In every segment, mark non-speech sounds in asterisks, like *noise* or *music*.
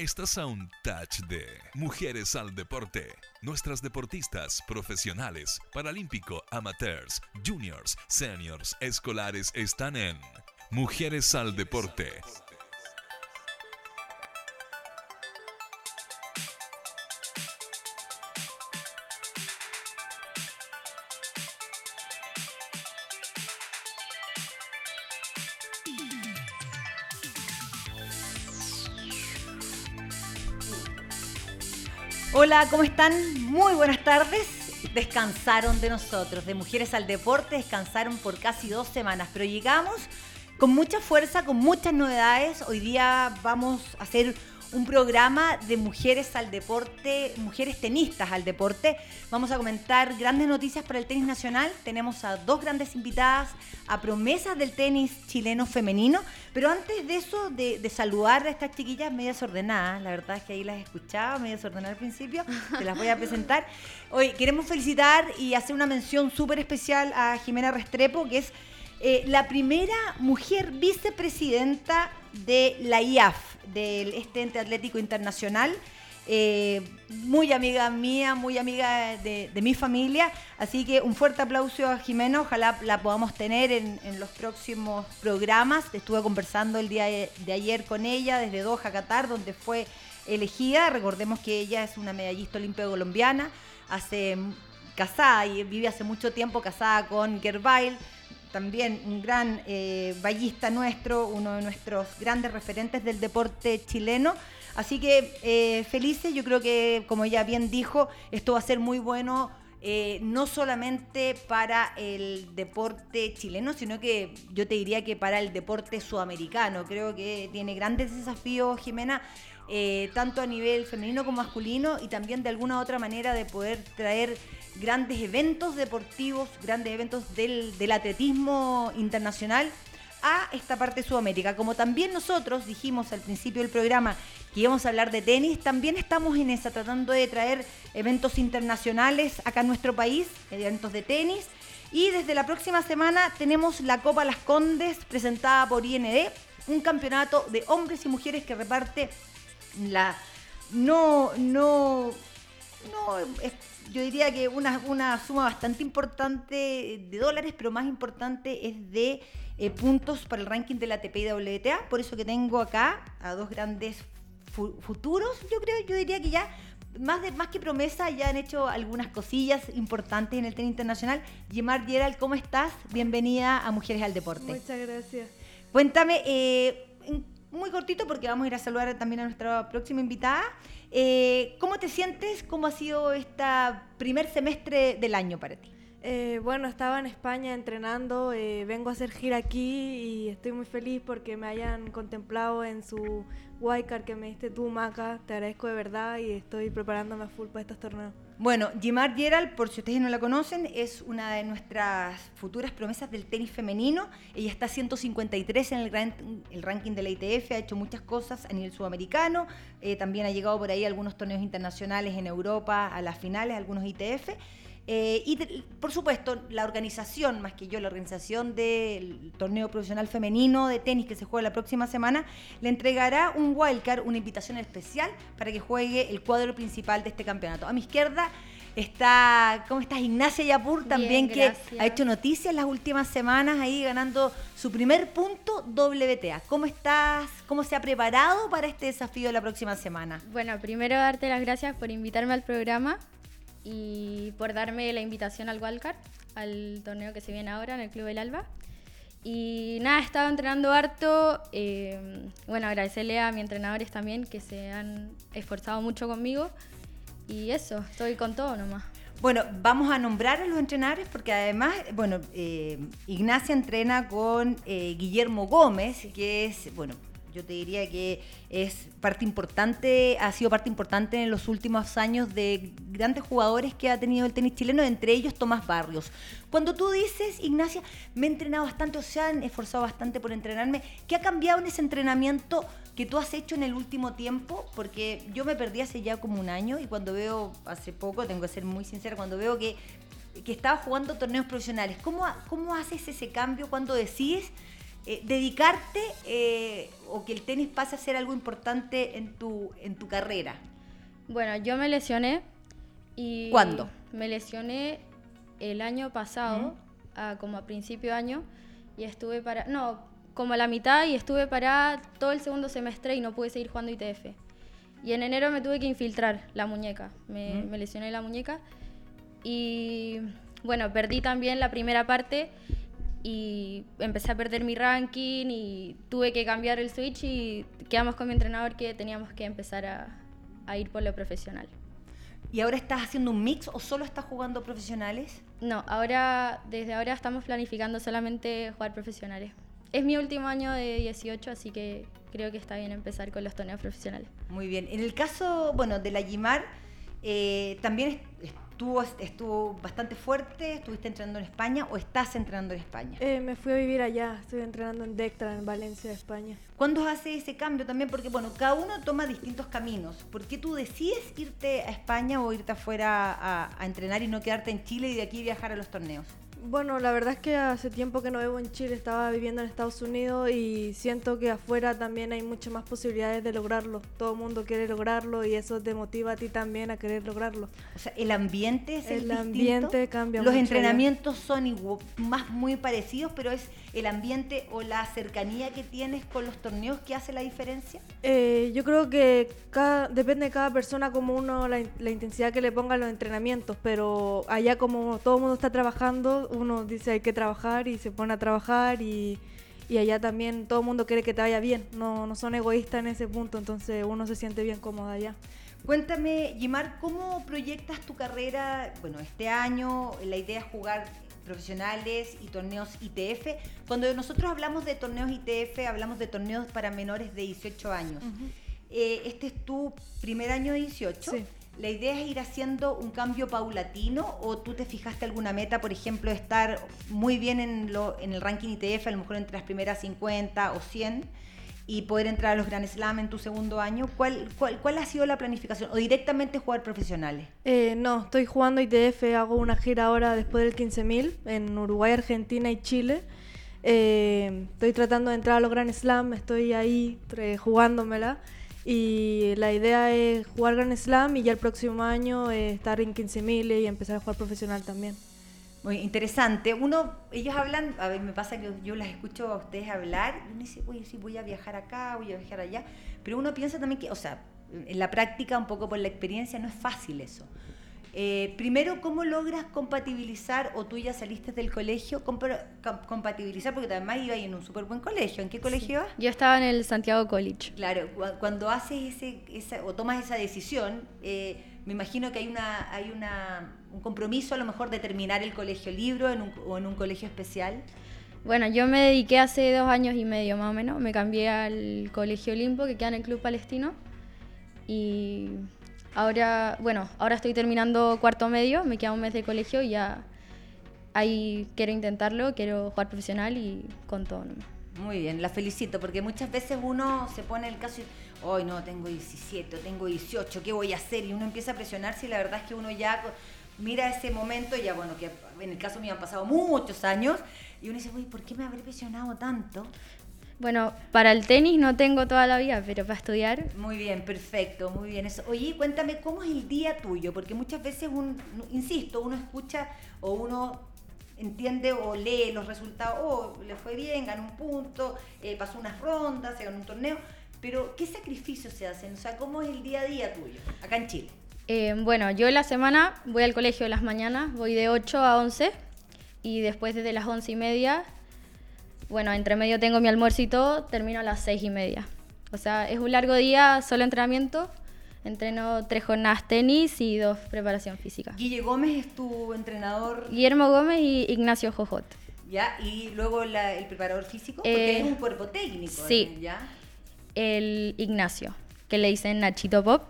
Estás a un touch de Mujeres al Deporte. Nuestras deportistas profesionales, paralímpico, amateurs, juniors, seniors, escolares están en Mujeres al Deporte. Hola, ¿cómo están? Muy buenas tardes. Descansaron de nosotros, de Mujeres al Deporte, descansaron por casi dos semanas, pero llegamos con mucha fuerza, con muchas novedades. Hoy día vamos a hacer un programa de mujeres al deporte, mujeres tenistas al deporte. Vamos a comentar grandes noticias para el tenis nacional. Tenemos a dos grandes invitadas, a promesas del tenis chileno femenino. Pero antes de eso, de, saludar a estas chiquillas medio desordenadas, la verdad es que ahí las escuchaba, medio desordenadas al principio, te las voy a presentar. Hoy queremos felicitar y hacer una mención súper especial a Jimena Restrepo, que es eh, la primera mujer vicepresidenta de la IAF, del este ente atlético internacional. Eh, muy amiga mía, muy amiga de, mi familia. Así que un fuerte aplauso a Jimena. Ojalá la podamos tener en, los próximos programas. Estuve conversando el día de, ayer con ella desde Doha, Qatar, donde fue elegida. Recordemos que ella es una medallista olímpica colombiana, hace casada y vive hace mucho tiempo casada con Gervail también un gran eh, ballista nuestro, uno de nuestros grandes referentes del deporte chileno. Así que eh, felices, yo creo que como ella bien dijo, esto va a ser muy bueno. Eh, no solamente para el deporte chileno, sino que yo te diría que para el deporte sudamericano. Creo que tiene grandes desafíos, Jimena, eh, tanto a nivel femenino como masculino, y también de alguna otra manera de poder traer grandes eventos deportivos, grandes eventos del, atletismo internacional a esta parte de Sudamérica. Como también nosotros dijimos al principio del programa que íbamos a hablar de tenis, también estamos en esa, tratando de traer eventos internacionales acá en nuestro país, eventos de tenis. Y desde la próxima semana tenemos la Copa Las Condes presentada por IND, un campeonato de hombres y mujeres que reparte la no, no, no, yo diría que una, una suma bastante importante de dólares, pero más importante es de eh, puntos para el ranking de la ATP y WTA. Por eso que tengo acá a dos grandes futuros, yo creo, yo diría que ya más, de, más que promesa, ya han hecho algunas cosillas importantes en el tenis internacional. Yemar Gerald, ¿cómo estás? Bienvenida a Mujeres al Deporte. Muchas gracias. Cuéntame, eh, muy cortito porque vamos a ir a saludar también a nuestra próxima invitada. Eh, ¿Cómo te sientes? ¿Cómo ha sido este primer semestre del año para ti? Eh, bueno, estaba en España entrenando, eh, vengo a hacer gira aquí y estoy muy feliz porque me hayan contemplado en su Wildcard que me diste tú, Maca. Te agradezco de verdad y estoy preparándome a full para estos torneos. Bueno, Jimar Gerald, por si ustedes no la conocen, es una de nuestras futuras promesas del tenis femenino. Ella está 153 en el, el ranking de la ITF, ha hecho muchas cosas a nivel sudamericano, eh, también ha llegado por ahí a algunos torneos internacionales en Europa, a las finales, algunos ITF. Eh, y por supuesto, la organización, más que yo, la organización del torneo profesional femenino de tenis que se juega la próxima semana, le entregará un wildcard, una invitación especial para que juegue el cuadro principal de este campeonato. A mi izquierda está, ¿cómo estás? Ignacia Yapur, también que ha hecho noticias las últimas semanas ahí ganando su primer punto WTA. ¿Cómo estás? ¿Cómo se ha preparado para este desafío la próxima semana? Bueno, primero darte las gracias por invitarme al programa y por darme la invitación al Wildcard, al torneo que se viene ahora en el Club del Alba. Y nada, he estado entrenando harto. Eh, bueno, agradecerle a mis entrenadores también que se han esforzado mucho conmigo. Y eso, estoy con todo nomás. Bueno, vamos a nombrar a los entrenadores porque además, bueno, eh, Ignacia entrena con eh, Guillermo Gómez, que es, bueno, yo te diría que es parte importante, ha sido parte importante en los últimos años de grandes jugadores que ha tenido el tenis chileno, entre ellos Tomás Barrios. Cuando tú dices, Ignacia, me he entrenado bastante, o se han esforzado bastante por entrenarme, ¿qué ha cambiado en ese entrenamiento que tú has hecho en el último tiempo? Porque yo me perdí hace ya como un año y cuando veo, hace poco, tengo que ser muy sincera, cuando veo que, que estaba jugando torneos profesionales, ¿cómo, cómo haces ese cambio cuando decides eh, dedicarte eh, o que el tenis pase a ser algo importante en tu, en tu carrera? Bueno, yo me lesioné y... ¿Cuándo? Me lesioné el año pasado, a- como a principio de año, y estuve para... No, como a la mitad y estuve para todo el segundo semestre y no pude seguir jugando ITF. Y en enero me tuve que infiltrar la muñeca, me, me lesioné la muñeca y bueno, perdí también la primera parte y empecé a perder mi ranking y tuve que cambiar el switch y quedamos con mi entrenador que teníamos que empezar a, a ir por lo profesional. ¿Y ahora estás haciendo un mix o solo estás jugando profesionales? No, ahora, desde ahora estamos planificando solamente jugar profesionales. Es mi último año de 18, así que creo que está bien empezar con los torneos profesionales. Muy bien. En el caso, bueno, de la Gimar, eh, también est- estuvo, estuvo bastante fuerte. ¿Estuviste entrenando en España o estás entrenando en España? Eh, me fui a vivir allá, estoy entrenando en Dectra, en Valencia, España. ¿Cuándo hace ese cambio también? Porque, bueno, cada uno toma distintos caminos. ¿Por qué tú decides irte a España o irte afuera a, a entrenar y no quedarte en Chile y de aquí viajar a los torneos? Bueno, la verdad es que hace tiempo que no vivo en Chile, estaba viviendo en Estados Unidos y siento que afuera también hay muchas más posibilidades de lograrlo. Todo el mundo quiere lograrlo y eso te motiva a ti también a querer lograrlo. O sea, el ambiente es el, El distinto. ambiente cambia Los mucho entrenamientos son igual- más muy parecidos, pero es el ambiente o la cercanía que tienes con los torneos que hace la diferencia. Eh, yo creo que cada, depende de cada persona como uno, la intensidad que le ponga a los entrenamientos, pero allá como todo el mundo está trabajando, uno dice hay que trabajar y se pone a trabajar y, y allá también todo el mundo quiere que te vaya bien, no, no son egoístas en ese punto, entonces uno se siente bien cómodo allá. Cuéntame, Gimar, ¿cómo proyectas tu carrera? Bueno, este año la idea es jugar profesionales y torneos ITF. Cuando nosotros hablamos de torneos ITF, hablamos de torneos para menores de 18 años. Eh, este es tu primer año de 18. Sí. ¿La idea es ir haciendo un cambio paulatino o tú te fijaste alguna meta, por ejemplo, estar muy bien en, lo, en el ranking ITF, a lo mejor entre las primeras 50 o 100 y poder entrar a los Grand Slam en tu segundo año? ¿Cuál, cuál, cuál ha sido la planificación? ¿O directamente jugar profesionales? Eh, no, estoy jugando ITF, hago una gira ahora después del 15.000 en Uruguay, Argentina y Chile. Eh, estoy tratando de entrar a los Grand Slam, estoy ahí tre- jugándomela. Y la idea es jugar Grand Slam y ya el próximo año eh, estar en 15.000 y empezar a jugar profesional también. Muy interesante. Uno, ellos hablan, a ver, me pasa que yo las escucho a ustedes hablar y uno dice, oye, sí, voy a viajar acá, voy a viajar allá. Pero uno piensa también que, o sea, en la práctica, un poco por la experiencia, no es fácil eso. Eh, primero, ¿cómo logras compatibilizar, o tú ya saliste del colegio, compatibilizar, porque además ibas en un súper buen colegio. ¿En qué colegio ibas? Yo estaba en el Santiago College. Claro, cua- cuando haces ese, esa, o tomas esa decisión, eh, me imagino que hay una, hay una, un compromiso a lo mejor de terminar el colegio libro en un- o en un colegio especial. Bueno, yo me dediqué hace dos años y medio más o menos. Me cambié al Colegio Olimpo, que queda en el Club Palestino. Y ahora, bueno, ahora estoy terminando cuarto medio, me queda un mes de colegio y ya ahí quiero intentarlo, quiero jugar profesional y con todo. nomás. Muy bien, la felicito, porque muchas veces uno se pone el caso y, hoy no, tengo 17, o tengo 18, ¿qué voy a hacer? Y uno empieza a presionarse y la verdad es que uno ya mira ese momento, y ya bueno, que en el caso mío han pasado muchos años, y uno dice, uy, ¿por qué me habré presionado tanto? Bueno, para el tenis no tengo toda la vida, pero para estudiar Muy bien, perfecto, muy bien. Eso. Oye, cuéntame, ¿cómo es el día tuyo? Porque muchas veces, un, insisto, uno escucha o uno entiende o lee los resultados, oh, le fue bien, ganó un punto, eh, pasó unas rondas, se ganó un torneo, pero ¿qué sacrificios se hacen? O sea, ¿cómo es el día a día tuyo acá en Chile? Eh, bueno, yo en la semana voy al colegio de las mañanas, voy de 8 a 11 y después desde las 11 y media, bueno, entre medio tengo mi almuerzo y todo, termino a las 6 y media. O sea, es un largo día, solo entrenamiento, entreno tres jornadas tenis y dos preparación física. Guille Gómez es tu entrenador, Guillermo Gómez y Ignacio Jojot. ¿ya? Y luego la- el preparador físico, porque Eh, es un cuerpo técnico, sí. ¿ya? El Ignacio, que le dicen Nachito Pop,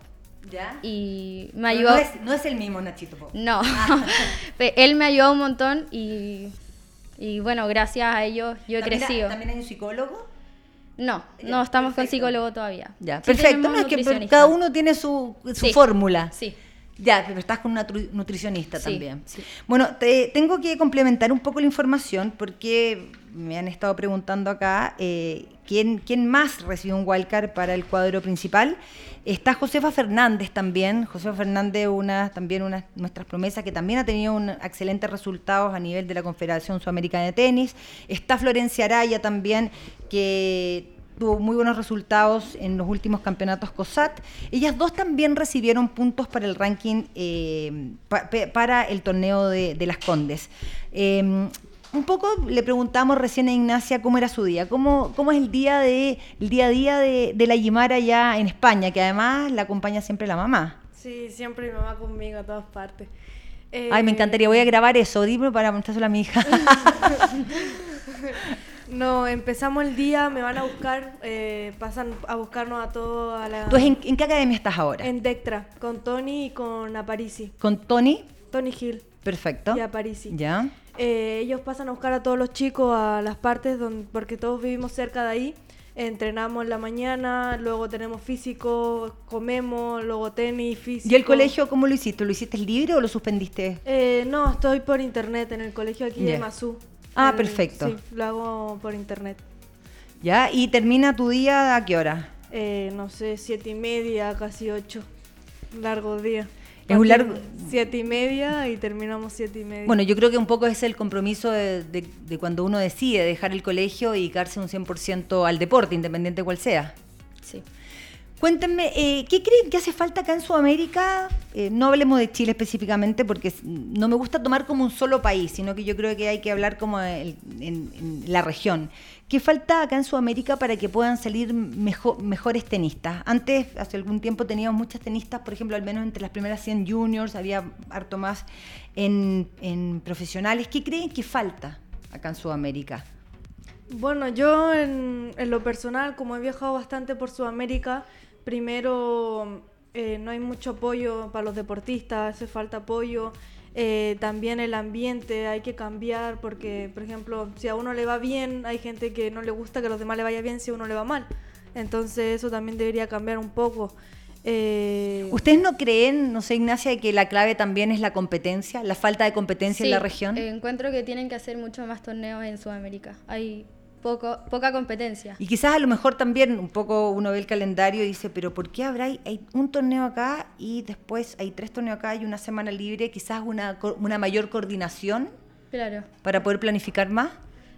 ¿Ya? y me Pero ayudó... no, es, no es el mismo Nachito Pop. No, Ah. *laughs* Él me ayudó un montón y, y bueno, gracias a ellos yo he ¿También, crecido. ¿También hay un psicólogo? No, Ya, no estamos con psicólogo todavía. Ya, Sí perfecto. No, es que cada uno tiene su, su Sí. fórmula. Sí. Ya, pero estás con una nutricionista Sí, también. sí. Bueno, te, tengo que complementar un poco la información porque me han estado preguntando acá eh, ¿quién, más recibió un wildcard para el cuadro principal. Está Josefa Fernández también. Josefa Fernández, una, también una de nuestras promesas, que también ha tenido excelentes resultados a nivel de la Confederación Sudamericana de Tenis. Está Florencia Araya también, que tuvo muy buenos resultados en los últimos campeonatos COSAT. Ellas dos también recibieron puntos para el ranking eh, para el torneo de, de las Condes. Eh, un poco le preguntamos recién a Ignacia cómo era su día, cómo, cómo es el día de el día a día de, de la Yimara allá en España, que además la acompaña siempre la mamá. Sí, siempre mi mamá conmigo a todas partes. Ay, me Eh, encantaría, voy a grabar eso, dime para mostrárselo a mi hija. *laughs* No, empezamos el día, me van a buscar, eh, pasan a buscarnos a todos a la... ¿Tú en, en qué academia estás ahora? En Dectra, con Tony y con Aparisi. Con Tony, Tony Hill perfecto. y Aparisi. Ya. Eh, ellos pasan a buscar a todos los chicos a las partes donde, porque todos vivimos cerca de ahí. Entrenamos en la mañana, luego tenemos físico, comemos, luego tenis, físico. ¿Y el colegio cómo lo hiciste? ¿Lo hiciste libre o lo suspendiste? Eh, no, estoy por internet en el colegio aquí de Mazú. Ah, perfecto. Sí, lo hago por internet. ¿Ya? ¿Y termina tu día a qué hora? Eh, no sé, siete y media, casi ocho. Largo día. Es un largo- Siete y media y terminamos siete y media. Bueno, yo creo que un poco es el compromiso de, de- de cuando uno decide dejar el colegio y dedicarse un 100% al deporte, independiente cual sea. Sí. Cuéntenme, eh, ¿qué creen que hace falta acá en Sudamérica? Eh, no hablemos de Chile específicamente porque no me gusta tomar como un solo país, sino que yo creo que hay que hablar como el- en, en la región. ¿Qué falta acá en Sudamérica para que puedan salir mejo- mejores tenistas? Antes, hace algún tiempo, teníamos muchas tenistas, por ejemplo, al menos entre las primeras 100 juniors, había harto más en, profesionales. ¿Qué creen que falta acá en Sudamérica? Bueno, yo en, en lo personal, como he viajado bastante por Sudamérica, primero eh, no hay mucho apoyo para los deportistas, hace falta apoyo. Eh, también el ambiente hay que cambiar porque, por ejemplo, si a uno le va bien, hay gente que no le gusta que a los demás le vaya bien si a uno le va mal. Entonces eso también debería cambiar un poco. Eh, ¿Ustedes no creen, no sé, Ignacia, que la clave también es la competencia, la falta de competencia en Sí, la región? eh, encuentro que tienen que hacer mucho más torneos en Sudamérica. Hay poco, poca competencia. Y quizás a lo mejor también un poco uno ve el calendario y dice, pero ¿por qué habrá hay un torneo acá y después hay tres torneos acá y una semana libre? Quizás una, una mayor coordinación Claro. para poder planificar más.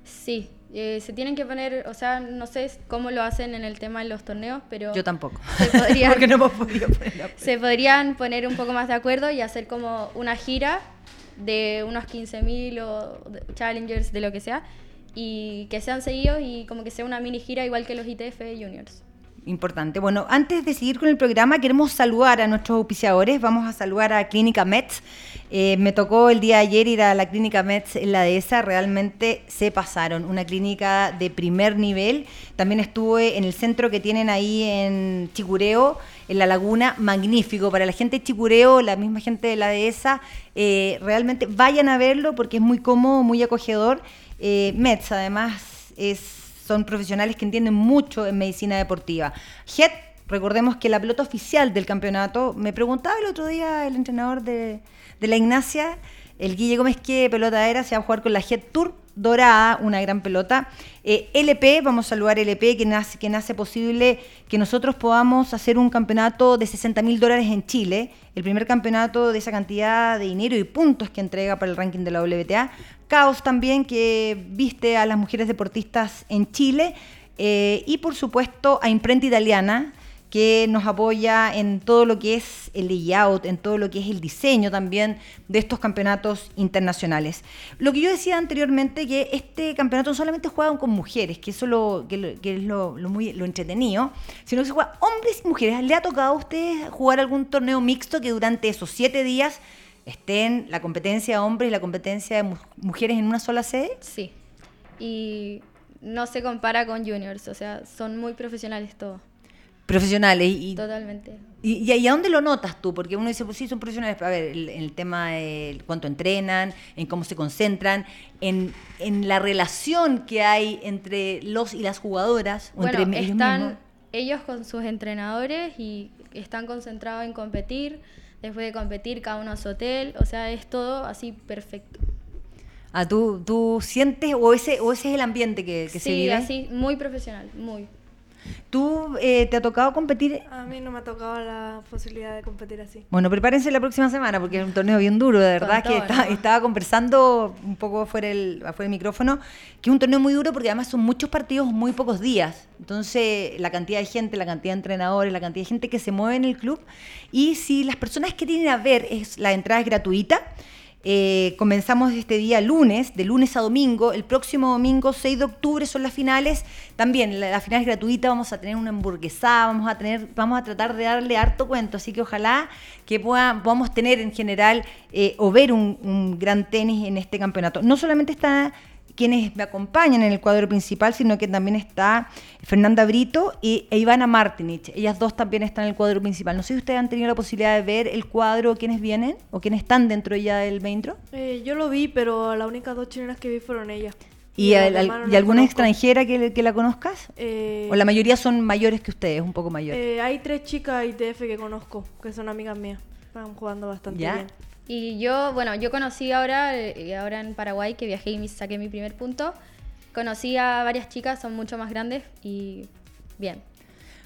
Sí, eh, se tienen que poner, o sea, no sé cómo lo hacen en el tema de los torneos, pero Yo tampoco. Se podría- *laughs* Porque no hemos podido ponerlo. se podrían poner un poco más de acuerdo y hacer como una gira de unos 15.000 o challengers, de lo que sea, y que sean seguidos y como que sea una mini gira igual que los ITF Juniors. Importante. Bueno, antes de seguir con el programa, queremos saludar a nuestros auspiciadores. Vamos a saludar a Clínica Mets. Eh, me tocó el día de ayer ir a la Clínica Mets en la dehesa. Realmente se pasaron. Una clínica de primer nivel. También estuve en el centro que tienen ahí en Chicureo, en la laguna. Magnífico. Para la gente de Chicureo, la misma gente de la dehesa, eh, realmente vayan a verlo porque es muy cómodo, muy acogedor. Eh, Mets, además, es son profesionales que entienden mucho en medicina deportiva. HED, recordemos que la pelota oficial del campeonato, me preguntaba el otro día el entrenador de, de la Ignacia, el Guille Gómez, qué pelota era, se va a jugar con la HED Tour dorada, una gran pelota. Eh, LP, vamos a saludar LP, que nace, que nace posible que nosotros podamos hacer un campeonato de 60 mil dólares en Chile, el primer campeonato de esa cantidad de dinero y puntos que entrega para el ranking de la WTA. Caos también, que viste a las mujeres deportistas en Chile. Eh, y por supuesto a Imprenta Italiana, que nos apoya en todo lo que es el layout, en todo lo que es el diseño también de estos campeonatos internacionales. Lo que yo decía anteriormente, que este campeonato no solamente juegan con mujeres, que eso lo, que, lo- que es lo, muy, lo entretenido, sino que se juega hombres y mujeres. ¿Le ha tocado a ustedes jugar algún torneo mixto que durante esos siete días estén la competencia de hombres y la competencia de mu- mujeres en una sola sede? Sí. Y no se compara con juniors, o sea, son muy profesionales todos. Profesionales y, Totalmente. ¿Y, y, y a dónde lo notas tú? Porque uno dice, pues sí, son profesionales, a ver, el, el tema de cuánto entrenan, en cómo se concentran, en, en la relación que hay entre los y las jugadoras, o Bueno, entre ellos están mismos. ellos con sus entrenadores y están concentrados en competir. Después de competir, cada uno a su hotel, o sea, es todo así perfecto. Ah, ¿tú, tú sientes o ese, o ese es el ambiente que, que se Sí, vive? así, muy profesional, muy. ¿Tú eh, te ha tocado competir? A mí no me ha tocado la posibilidad de competir así. Bueno, prepárense la próxima semana porque es un torneo bien duro, de verdad, que todo, está- ¿no? estaba conversando un poco afuera del, afuera del micrófono, que es un torneo muy duro porque además son muchos partidos, muy pocos días. Entonces, la cantidad de gente, la cantidad de entrenadores, la cantidad de gente que se mueve en el club. Y si las personas que tienen a ver, es, la entrada es gratuita. Eh, comenzamos este día lunes, de lunes a domingo. El próximo domingo, 6 de octubre, son las finales. También la, la final es gratuita, vamos a tener una hamburguesada, vamos a tener, vamos a tratar de darle harto cuento. Así que ojalá que podamos tener en general eh, o ver un gran tenis en este campeonato. No solamente está quienes me acompañan en el cuadro principal, sino que también está Fernanda Brito y, e Ivana Martinich. Ellas dos también están en el cuadro principal. No sé si ustedes han tenido la posibilidad de ver el cuadro, quiénes vienen o quiénes están dentro ya del main draw. Eh, yo lo vi, pero las únicas dos chilenas que vi fueron ellas. ¿Y, las al- no ¿y alguna conozco. extranjera que, que la conozcas? Eh, ¿O la mayoría son mayores que ustedes, un poco mayores? eh, hay tres chicas ITF que conozco, que son amigas mías. Están jugando bastante ¿Ya? bien. Y yo, bueno, yo conocí ahora, eh, ahora en Paraguay, que viajé y saqué mi primer punto. Conocí a varias chicas, son mucho más grandes y bien.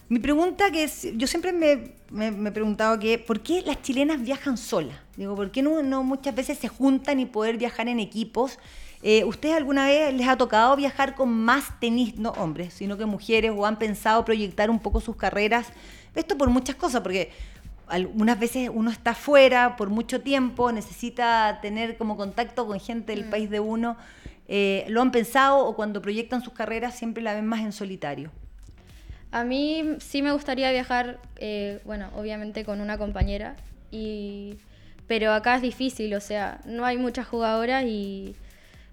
Mi pregunta que es, yo siempre me, me- me he preguntado que, ¿por qué las chilenas viajan solas? Digo, ¿por qué no, no muchas veces se juntan y poder viajar en equipos? Eh, ¿Ustedes alguna vez les ha tocado viajar con más tenis, no hombres, sino que mujeres, o han pensado proyectar un poco sus carreras? Esto por muchas cosas, porque algunas veces uno está fuera por mucho tiempo, necesita tener como contacto con gente del país de uno. Eh, ¿Lo han pensado o cuando proyectan sus carreras siempre la ven más en solitario? A mí sí me gustaría viajar, eh, bueno, obviamente con una compañera, y, pero acá es difícil, o sea, no hay muchas jugadoras y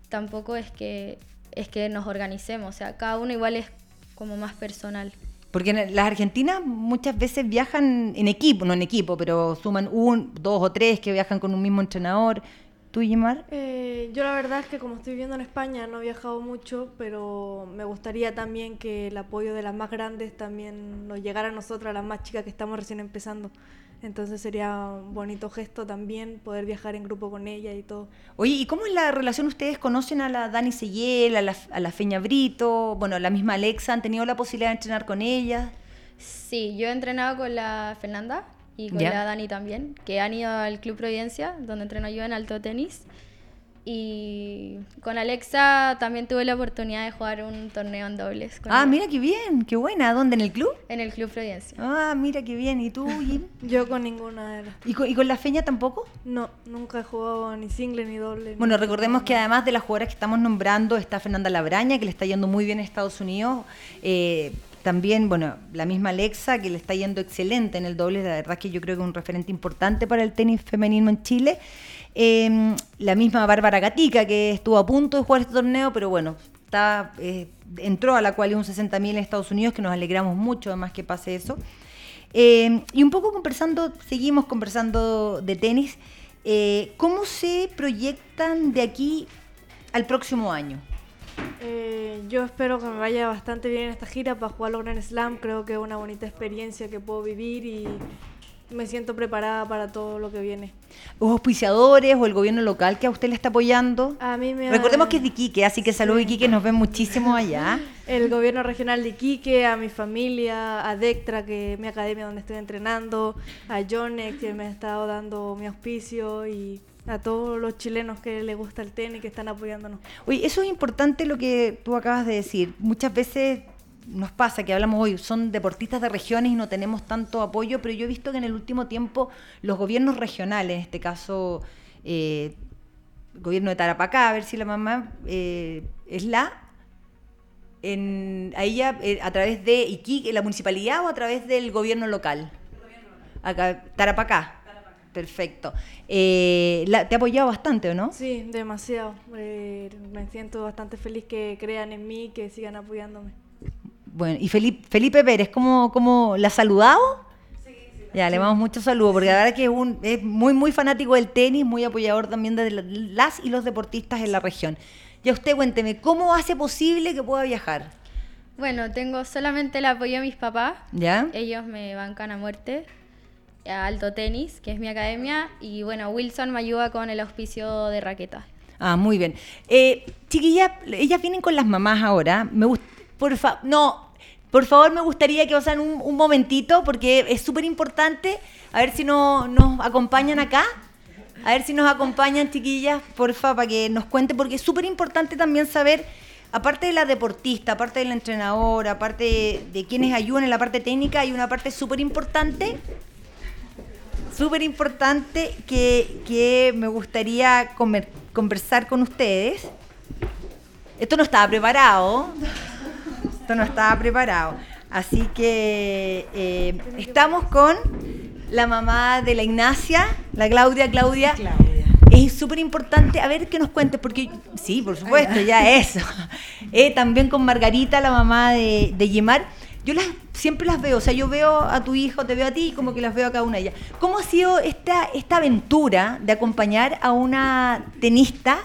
tampoco es que, es que nos organicemos, o sea, cada uno igual es como más personal. Porque las argentinas muchas veces viajan en equipo, no en equipo, pero suman un, dos o tres que viajan con un mismo entrenador. ¿Tú, Yimar? Eh, yo la verdad es que como estoy viviendo en España no he viajado mucho, pero me gustaría también que el apoyo de las más grandes también nos llegara a nosotras, las más chicas que estamos recién empezando. Entonces sería un bonito gesto también poder viajar en grupo con ella y todo. Oye, ¿y cómo es la relación? ¿Ustedes conocen a la Dani Seyel, a la, a la Feña Brito, bueno, a la misma Alexa? ¿Han tenido la posibilidad de entrenar con ella? Sí, yo he entrenado con la Fernanda y con la Dani también, que han ido al Club Providencia, donde entreno yo en alto tenis. Y con Alexa también tuve la oportunidad de jugar un torneo en dobles. con Ah, ella, mira qué bien, qué buena. ¿Dónde? ¿En el club? En el Club Providencia. Ah, mira qué bien. ¿Y tú, Jim? *laughs* Yo con ninguna de las... ¿Y con, y con la Feña tampoco? No, nunca he jugado ni single ni doble. Bueno, ni- recordemos que además de las jugadoras que estamos nombrando está Fernanda Labraña, que le está yendo muy bien en Estados Unidos. Eh, también, bueno, la misma Alexa, que le está yendo excelente en el doble. La verdad es que yo creo que es un referente importante para el tenis femenino en Chile. Eh, la misma Bárbara Gatica, que estuvo a punto de jugar este torneo, pero bueno, está, eh, entró a la cual un 60.000 en Estados Unidos, que nos alegramos mucho además que pase eso. Eh, y un poco conversando, seguimos conversando de tenis. Eh, ¿Cómo se proyectan de aquí al próximo año? Eh, yo espero que me vaya bastante bien en esta gira para jugar los Grand Slam. Creo que es una bonita experiencia que puedo vivir y me siento preparada para todo lo que viene. ¿Los auspiciadores o el gobierno local que a usted le está apoyando? A mí me Recordemos que es de Iquique, así que salud Iquique, nos ven muchísimo allá. *laughs* el gobierno regional de Iquique, a mi familia, a Dectra, que es mi academia donde estoy entrenando, a Jonex, que me ha estado dando mi auspicio y a todos los chilenos que les gusta el tenis que están apoyándonos. Oye, eso es importante lo que tú acabas de decir. Muchas veces nos pasa que hablamos hoy, son deportistas de regiones y no tenemos tanto apoyo, pero yo he visto que en el último tiempo los gobiernos regionales, en este caso eh, el gobierno de Tarapacá, a ver si la mamá eh, es la, en, a ella eh, a través de Iquique, la municipalidad o a través del gobierno local. Acá, Tarapacá. Perfecto. Eh, la- te ha apoyado bastante, ¿o no? Sí, demasiado. Eh, me siento bastante feliz que crean en mí, que sigan apoyándome. Bueno, y Felipe, Felipe Pérez, ¿cómo, cómo la has saludado? Ya, le damos muchos saludos, porque la verdad que es, un, es muy, muy fanático del tenis, muy apoyador también de la- las y los deportistas en la región. Ya usted cuénteme, ¿cómo hace posible que pueda viajar? Bueno, tengo solamente el apoyo de mis papás. ¿Ya? Ellos me bancan a muerte. a Alto Tenis, que es mi academia, y bueno, Wilson me ayuda con el auspicio de raquetas. Ah, muy bien. Eh, chiquillas, ellas vienen con las mamás ahora. Me gust- por fa- no, por favor, me gustaría que pasen un, momentito porque es súper importante. A ver si no, nos acompañan acá. A ver si nos acompañan, chiquillas, porfa, para que nos cuenten, porque es súper importante también saber, aparte de la deportista, aparte del entrenador, aparte de, de quienes ayudan en la parte técnica, hay una parte súper importante súper importante que, que me gustaría conversar con ustedes. Esto no estaba preparado. Esto no estaba preparado. Así que eh, estamos con la mamá de la Ignacia, la Claudia. Claudia, Claudia. es súper importante, a ver qué nos cuentes, porque sí, por supuesto, ya eso. *laughs* Eh, también con Margarita, la mamá de, de Yemar. Yo las, siempre las veo, o sea, yo veo a tu hijo, te veo a ti, como que las veo a cada una de ellas. ¿Cómo ha sido esta, esta aventura de acompañar a una tenista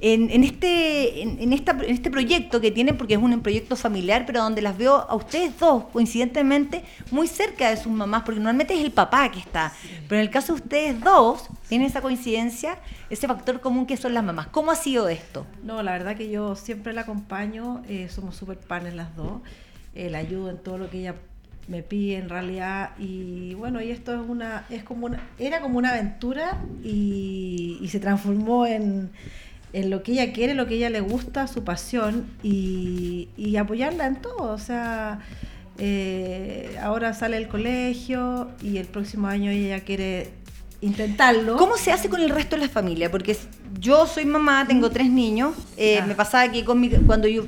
en, en este, en, en esta, en este proyecto que tienen, porque es un proyecto familiar, pero donde las veo a ustedes dos, coincidentemente, muy cerca de sus mamás, porque normalmente es el papá que está. Pero en el caso de ustedes dos, tienen esa coincidencia, ese factor común que son las mamás. ¿Cómo ha sido esto? No, la verdad que yo siempre la acompaño, eh, somos súper panes las dos, eh, la ayudo en todo lo que ella me pide en realidad y bueno, y esto es una, es como una, era como una aventura y, y se transformó en, en lo que ella quiere, lo que ella le gusta, su pasión y, y apoyarla en todo, o sea, eh, ahora sale del colegio y el próximo año ella quiere intentarlo. ¿Cómo se hace con el resto de la familia? Porque yo soy mamá, tengo tres niños. eh. Me pasaba que con mi- cuando yo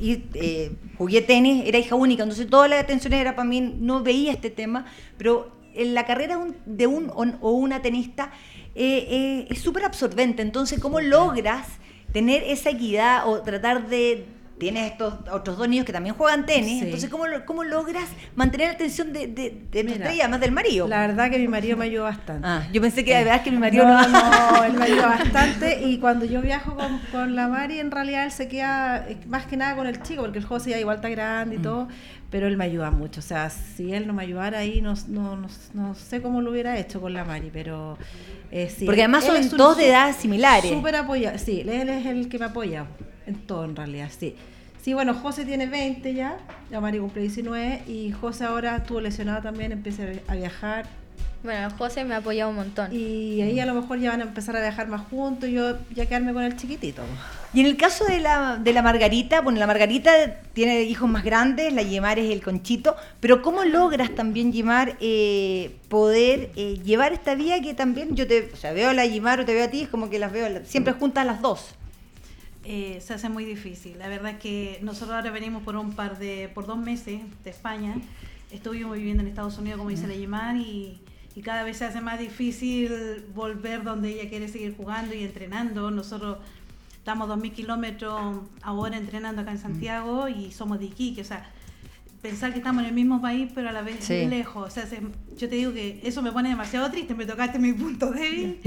y, eh, jugué tenis era hija única, entonces toda la atención era para mí, no veía este tema, pero en la carrera un- de un o una tenista eh, eh, es súper absorbente. Entonces, ¿cómo logras tener esa equidad o tratar de... Tienes estos otros dos niños que también juegan tenis, Sí. entonces ¿cómo, ¿cómo logras mantener la atención de, de, de tu Mira, estrella, más del marido? La verdad que mi marido me ayudó bastante. Ah, yo pensé que de verdad que mi marido no, no... no, él me ayuda bastante y cuando yo viajo con, con la Mari en realidad él se queda eh, más que nada con el chico porque el José ya igual está grande y todo, pero él me ayuda mucho, o sea, si él no me ayudara ahí no, no, no, no sé cómo lo hubiera hecho con la Mari, pero eh, sí. Porque además son todos de edades similares. Súper apoyado, sí, él es el que me apoya en todo en realidad, sí. Sí, bueno, José tiene 20 ya, la Mari cumple 19 y José ahora estuvo lesionado también, empieza a viajar, Bueno, José me ha apoyado un montón. y ahí a lo mejor ya van a empezar a viajar más juntos, yo ya quedarme con el chiquitito. Y en el caso de la, de la Margarita, bueno, la Margarita tiene hijos más grandes, la Yemar es el conchito, pero ¿cómo logras también, Yemar, eh, poder eh, llevar esta vía que también yo te, o sea, veo a la Yemar o te veo a ti, es como que las veo siempre juntas las dos? Eh, se hace muy difícil. La verdad es que nosotros ahora venimos por un par de, por dos meses de España. Estuvimos viviendo en Estados Unidos, como dice la Yemar, y, y cada vez se hace más difícil volver donde ella quiere seguir jugando y entrenando. Nosotros estamos 2.000 kilómetros ahora entrenando acá en Santiago y somos de Iquique, o sea, pensar que estamos en el mismo país, pero a la vez Sí. lejos. O sea, se- yo te digo que eso me pone demasiado triste, me tocaste mi punto débil.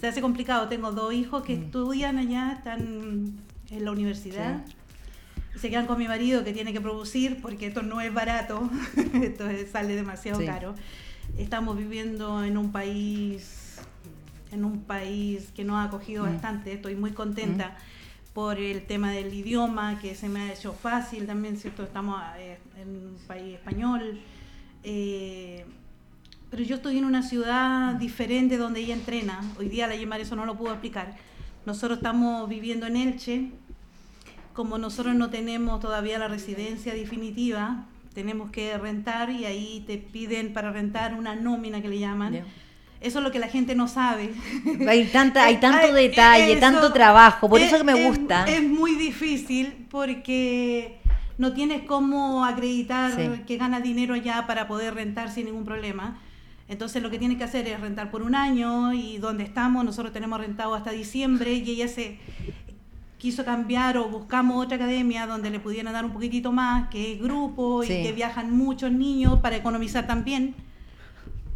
Se hace complicado. Tengo dos hijos que estudian allá, están en la universidad. Y se quedan con mi marido que tiene que producir porque esto no es barato, *laughs* esto es- sale demasiado Sí. caro. Estamos viviendo en un país en un país que nos ha acogido Mm. bastante, estoy muy contenta por el tema del idioma que se me ha hecho fácil también, ¿cierto? Estamos eh, en un país español. eh, pero yo estoy en una ciudad diferente donde ella entrena. Hoy día la Yemar eso no lo puedo explicar. Nosotros estamos viviendo en Elche. Como nosotros no tenemos todavía la residencia definitiva, tenemos que rentar y ahí te piden para rentar una nómina que le llaman. Eso es lo que la gente no sabe. *laughs* Hay, tanta, hay *laughs* tanto detalle, eso tanto trabajo, por es- eso que me gusta. Es, muy difícil porque no tienes cómo acreditar Sí. que ganas dinero allá para poder rentar sin ningún problema. Entonces lo que tienes que hacer es rentar por un año y donde estamos, nosotros tenemos rentado hasta diciembre y ella se quiso cambiar o buscamos otra academia donde le pudieran dar un poquitito más, que es grupo Sí. y que viajan muchos niños para economizar también.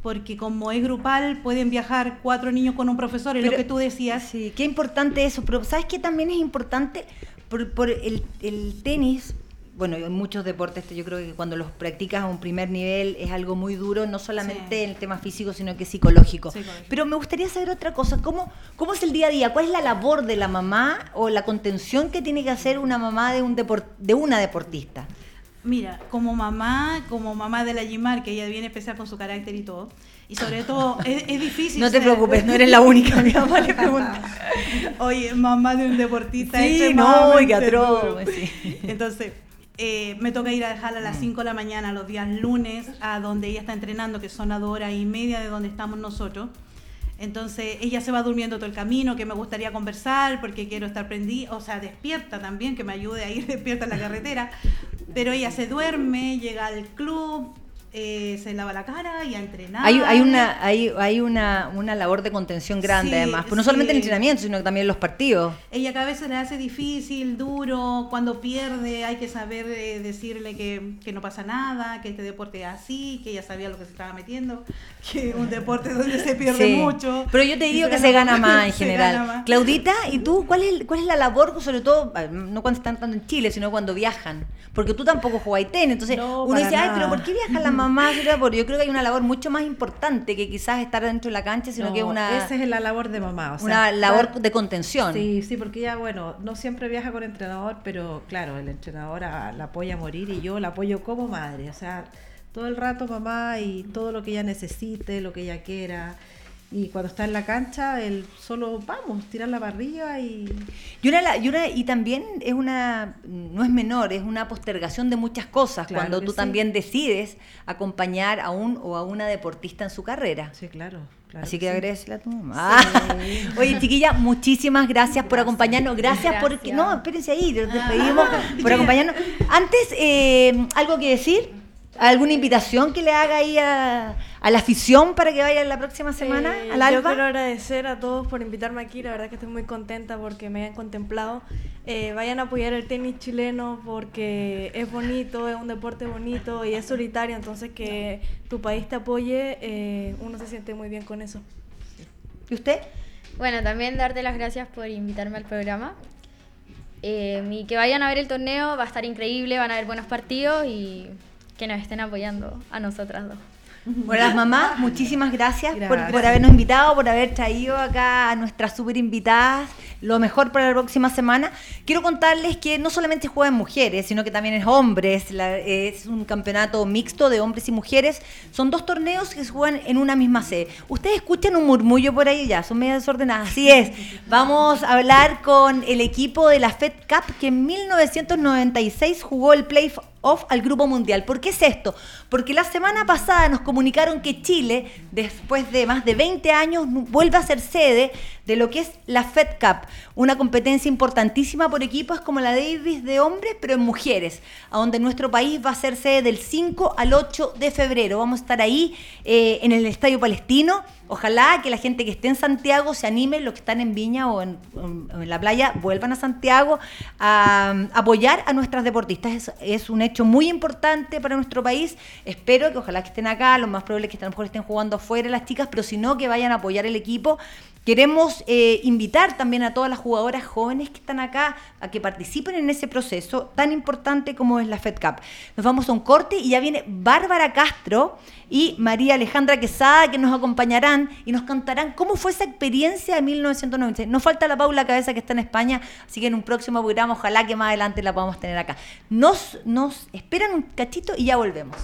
Porque como es grupal, pueden viajar cuatro niños con un profesor, es lo que tú decías. Sí, qué importante eso, pero ¿sabes qué también es importante? Por, por el, el tenis, bueno, en muchos deportes yo creo que cuando los practicas a un primer nivel es algo muy duro, no solamente Sí. en el tema físico, sino que psicológico. Psicológico. Pero me gustaría saber otra cosa, ¿cómo, ¿cómo es el día a día? ¿Cuál es la labor de la mamá o la contención que tiene que hacer una mamá de, un de una deportista? Mira, como mamá, como mamá de la Gimar, que ella viene especial con su carácter y todo, y sobre todo *laughs* es, es difícil. No te ser- preocupes, no eres la *laughs* única, mi mamá le pregunta. Oye, mamá de un deportista. Sí, no, y que atroz, duro. sí. *laughs* Entonces, eh, me toca ir a dejarla a las 5 de la mañana los días lunes a donde ella está entrenando, que son a dos horas y media de donde estamos nosotros. Entonces, ella se va durmiendo todo el camino, que me gustaría conversar porque quiero estar prendida, o sea, despierta también, que me ayude a ir *laughs* despierta en la carretera. Pero ella se duerme, llega al club, eh, se lava la cara y a entrenar. Hay, hay una hay, hay una, una labor de contención grande Sí, además, pues no solamente el sí. entrenamiento, sino también en los partidos. Ella cada vez se le hace difícil, duro, cuando pierde hay que saber eh, decirle que, que no pasa nada, que este deporte es así, que ella sabía lo que se estaba metiendo, *laughs* que un deporte donde se pierde Sí. mucho. Pero yo te digo que se gana más en *laughs* general. más. Claudita, ¿y tú cuál es, cuál es la labor, sobre todo, eh, no cuando están tanto en Chile, sino cuando viajan? Porque tú tampoco jugáis tenis, entonces No, uno dice, ay, nada. pero ¿por qué viajan las *laughs* mamás? Porque yo creo que hay una labor mucho más importante que quizás estar dentro de la cancha, sino No, que una, Esa es la labor de mamá. o sea, una labor de contención. Sí, sí, porque ella, bueno, no siempre viaja con entrenador, pero claro, el entrenador a- la apoya a morir y yo la apoyo como madre. O sea, todo el rato mamá y todo lo que ella necesite, lo que ella quiera. Y cuando está en la cancha, él solo vamos, tirarla para arriba y. Y, una, la- y, una- y también es una, no es menor, es una postergación de muchas cosas Claro cuando que tú sí. también decides acompañar a un o a una deportista en su carrera. Sí, claro. claro Así que sí. agradecele a tu mamá. *laughs* Oye, chiquilla, muchísimas gracias por acompañarnos. Gracias, Gracias. porque. No, espérense ahí, nos despedimos *laughs* por acompañarnos. Antes, eh, ¿algo que decir? ¿Alguna invitación que le haga ahí a, a la afición para que vaya la próxima semana Eh, al Yo Alba? quiero agradecer a todos por invitarme aquí. La verdad que estoy muy contenta porque me hayan contemplado. Eh, vayan a apoyar el tenis chileno porque es bonito, es un deporte bonito y es solitario. Entonces que tu país te apoye, eh, uno se siente muy bien con eso. ¿Y usted? Bueno, también darte las gracias por invitarme al programa. Eh, y que vayan a ver el torneo, va a estar increíble, van a haber buenos partidos y que nos estén apoyando a nosotras dos. Bueno, las mamás, muchísimas gracias, Por, por habernos invitado, por haber traído acá a nuestras super invitadas. Lo mejor para la próxima semana. Quiero contarles que no solamente juegan mujeres, sino que también es hombres. La- es un campeonato mixto de hombres y mujeres. Son dos torneos que se juegan en una misma sede. Ustedes escuchan un murmullo por ahí ya, son medio desordenadas. Así es. Vamos a hablar con el equipo de la Fed Cup que en 1996 jugó el playoff al Grupo Mundial. ¿Por qué es esto? Porque la semana pasada nos comunicaron que Chile, después de más de 20 años, vuelve a ser sede de lo que es la Fed Cup, una competencia importantísima por equipos como la Davis de hombres, pero en mujeres, a donde nuestro país va a ser sede del 5 al 8 de febrero. Vamos a estar ahí eh, en el Estadio Palestino. Ojalá que la gente que esté en Santiago se anime, los que están en Viña o en, la playa, vuelvan a Santiago a, apoyar a nuestras deportistas. Es, es un hecho muy importante para nuestro país. Espero que ojalá que estén acá, lo más probable es que a lo mejor estén jugando afuera las chicas, pero si no, que vayan a apoyar el equipo. Queremos eh, invitar también a todas las jugadoras jóvenes que están acá a que participen en ese proceso tan importante como es la Fed Cup. Nos vamos a un corte y ya viene Bárbara Castro y María Alejandra Quesada que nos acompañarán y nos contarán cómo fue esa experiencia de 1996. Nos falta la Paula Cabeza que está en España, así que en un próximo programa ojalá que más adelante la podamos tener acá. Nos, nos esperan un cachito y ya volvemos.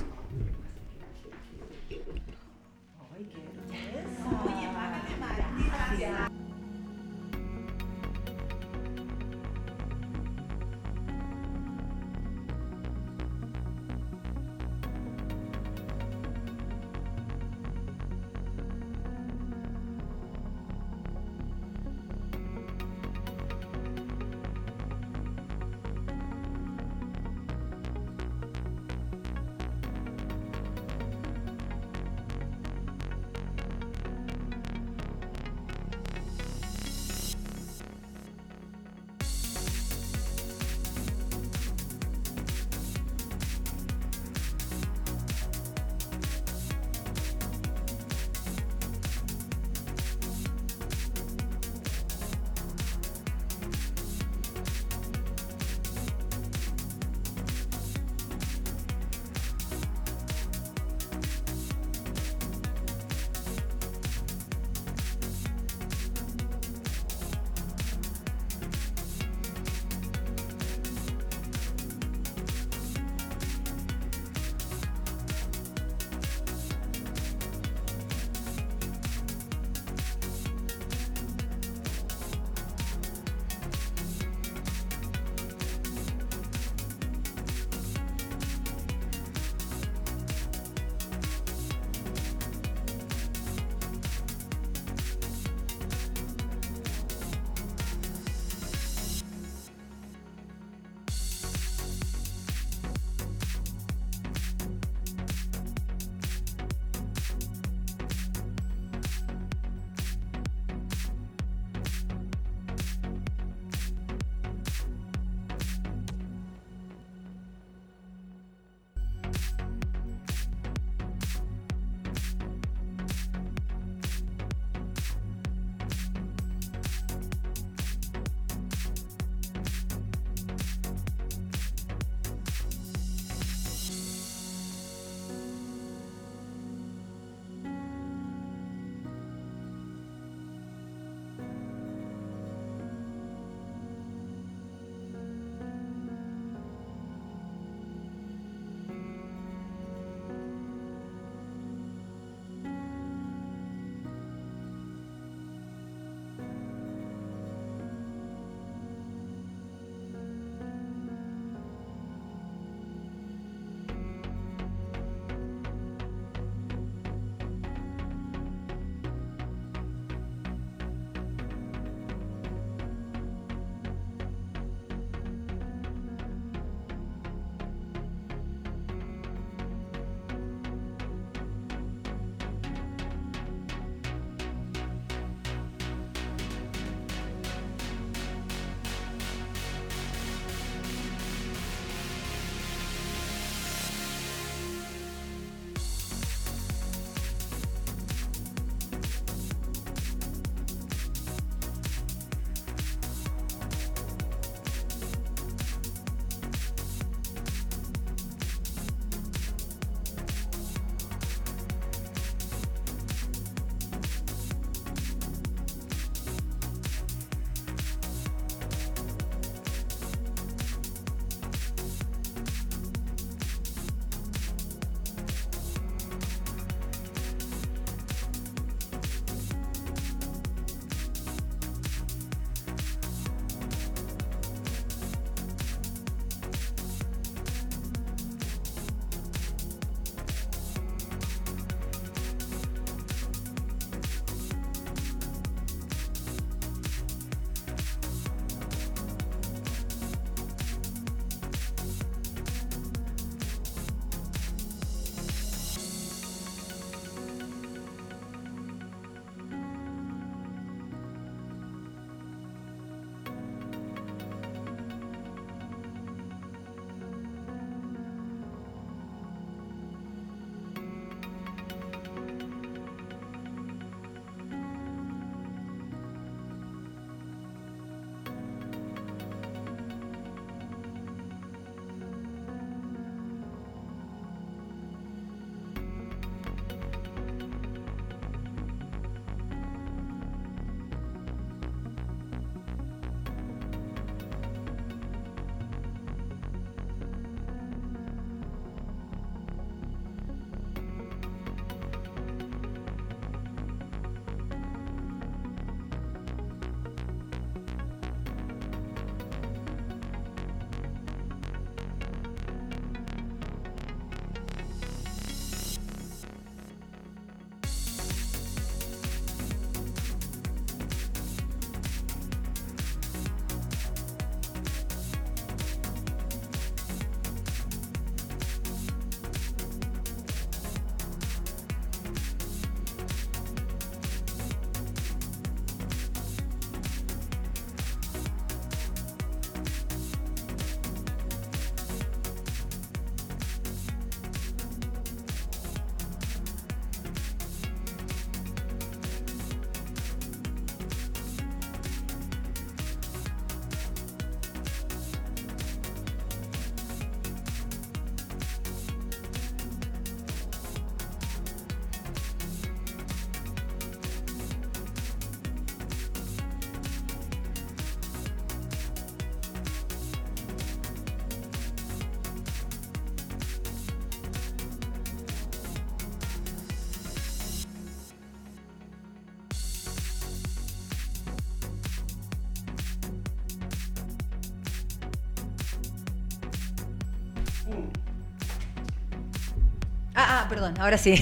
Ah, ah, perdón, ahora sí.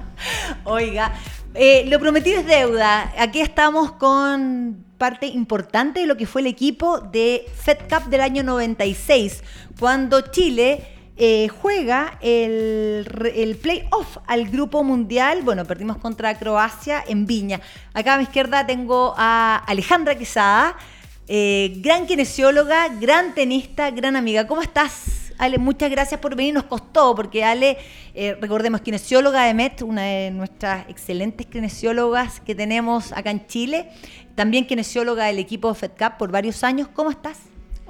*laughs* Oiga, eh, lo prometido es deuda. Aquí estamos con parte importante de lo que fue el equipo de Fed Cup del año 96, cuando Chile eh, juega el, el playoff al grupo mundial. Bueno, perdimos contra Croacia en Viña. Acá a mi izquierda tengo a Alejandra Quesada, eh, gran kinesióloga, gran tenista, gran amiga. ¿Cómo estás? Ale, muchas gracias por venir. Nos costó, porque Ale, eh, recordemos, kinesióloga de MET, una de nuestras excelentes kinesiólogas que tenemos acá en Chile. También kinesióloga del equipo FedCap por varios años. ¿Cómo estás?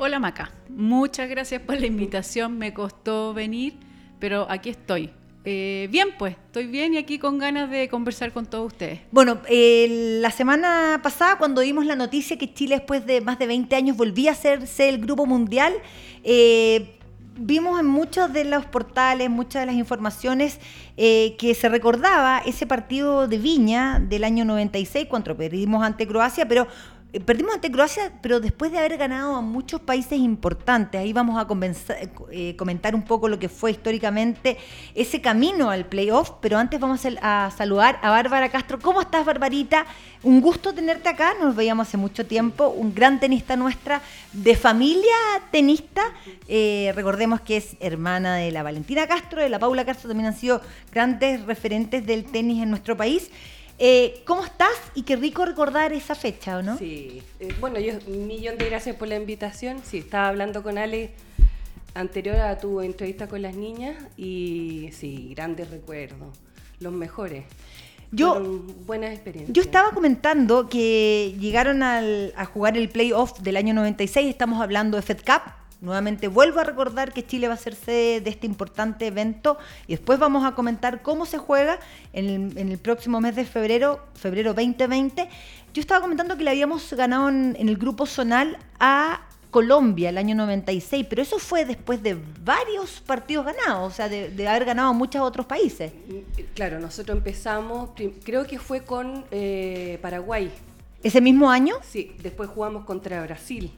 Hola Maca, muchas gracias por la invitación, me costó venir, pero aquí estoy. Eh, bien pues, estoy bien y aquí con ganas de conversar con todos ustedes. Bueno, eh, la semana pasada cuando dimos la noticia que Chile después de más de 20 años volvía a hacerse el grupo mundial, eh, vimos en muchos de los portales, muchas de las informaciones eh, que se recordaba ese partido de Viña del año 96 cuando perdimos ante Croacia, pero perdimos ante Croacia, pero después de haber ganado a muchos países importantes. Ahí vamos a convenza- eh, comentar un poco lo que fue históricamente ese camino al playoff, pero antes vamos a, sal- a saludar a Bárbara Castro. ¿Cómo estás, Barbarita? Un gusto tenerte acá, nos veíamos hace mucho tiempo, un gran tenista nuestra, de familia tenista. Eh, recordemos que es hermana de la Valentina Castro, de la Paula Castro, también han sido grandes referentes del tenis en nuestro país. Eh, ¿Cómo estás? Y qué rico recordar esa fecha, ¿o no? Sí, eh, bueno, yo un millón de gracias por la invitación. Sí, estaba hablando con Ale anterior a tu entrevista con las niñas y sí, grandes recuerdos, los mejores. Yo- buenas experiencias. Yo estaba comentando que llegaron al- a jugar el playoff del año 96, estamos hablando de Fed Cup. Nuevamente vuelvo a recordar que Chile va a ser sede de este importante evento y después vamos a comentar cómo se juega en el, en el próximo mes de febrero, febrero 2020. Yo estaba comentando que le habíamos ganado en, en el grupo zonal a Colombia el año 96, pero eso fue después de varios partidos ganados, o sea, de, de haber ganado a muchos otros países. Claro, nosotros empezamos, creo que fue con eh, Paraguay. Ese mismo año, Sí, después jugamos contra Brasil.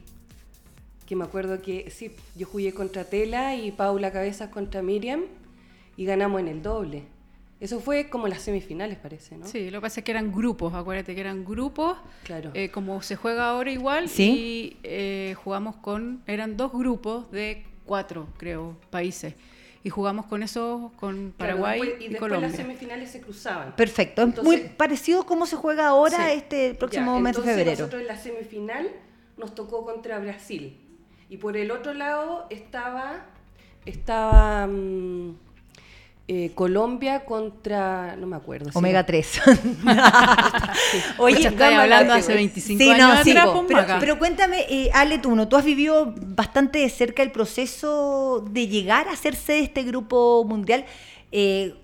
Que me acuerdo que sí, yo jugué contra Tela y Paula Cabezas contra Miriam y ganamos en el doble. Eso fue como las semifinales, parece, ¿no? Sí, lo que pasa es que eran grupos, acuérdate que eran grupos, Claro. eh, como se juega ahora igual, Sí. y eh, jugamos con, eran dos grupos de cuatro, creo, países. Y jugamos con esos, con Claro, Paraguay después- y y, después Colombia. las semifinales se cruzaban. Perfecto. Es Entonces- muy parecido cómo se juega ahora Sí. este próximo Ya, mes de febrero. Nosotros en la semifinal nos tocó contra Brasil. Y por el otro lado estaba, estaba mm, eh, Colombia contra, no me acuerdo. Omega era- *laughs* 3. Oye, estáis hablando hace 25 sí, años no, sí, atrás, po, pero, cuéntame, eh, Ale, tú, ¿no? tú has vivido bastante de cerca el proceso de llegar a hacerse de este grupo mundial. Eh,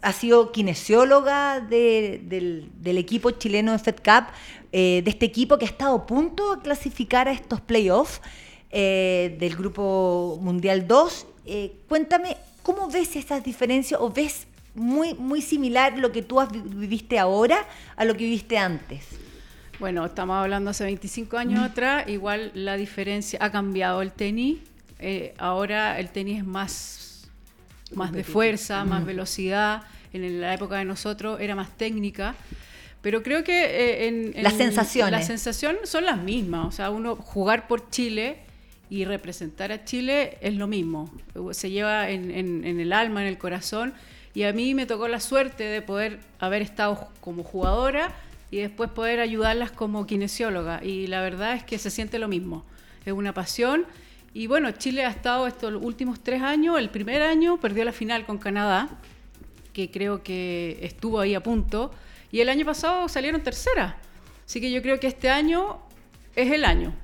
has sido kinesióloga de- del, del equipo chileno de Fed Cup, eh, de este equipo que ha estado a punto de clasificar a estos playoffs eh, del grupo mundial 2. Eh, cuéntame, ¿cómo ves esas diferencias o ves muy, muy similar lo que tú has vi- viviste ahora a lo que viviste antes? Bueno, estamos hablando hace 25 años atrás, igual la diferencia ha cambiado el tenis. eh, ahora el tenis es más, más de fuerza, más velocidad. En la época de nosotros era más técnica. Pero creo que eh, en, en- Las sensaciones. Las sensaciones son las mismas. O sea, uno jugar por Chile y representar a Chile es lo mismo. Se lleva en, el alma, en el corazón. Y a mí me tocó la suerte de poder haber estado como jugadora y después poder ayudarlas como kinesióloga. Y la verdad es que se siente lo mismo. Es una pasión. Y bueno, Chile ha estado estos últimos tres años. El primer año perdió la final con Canadá, que creo que estuvo ahí a punto. Y el año pasado salieron tercera. Así que yo creo que este año es el año.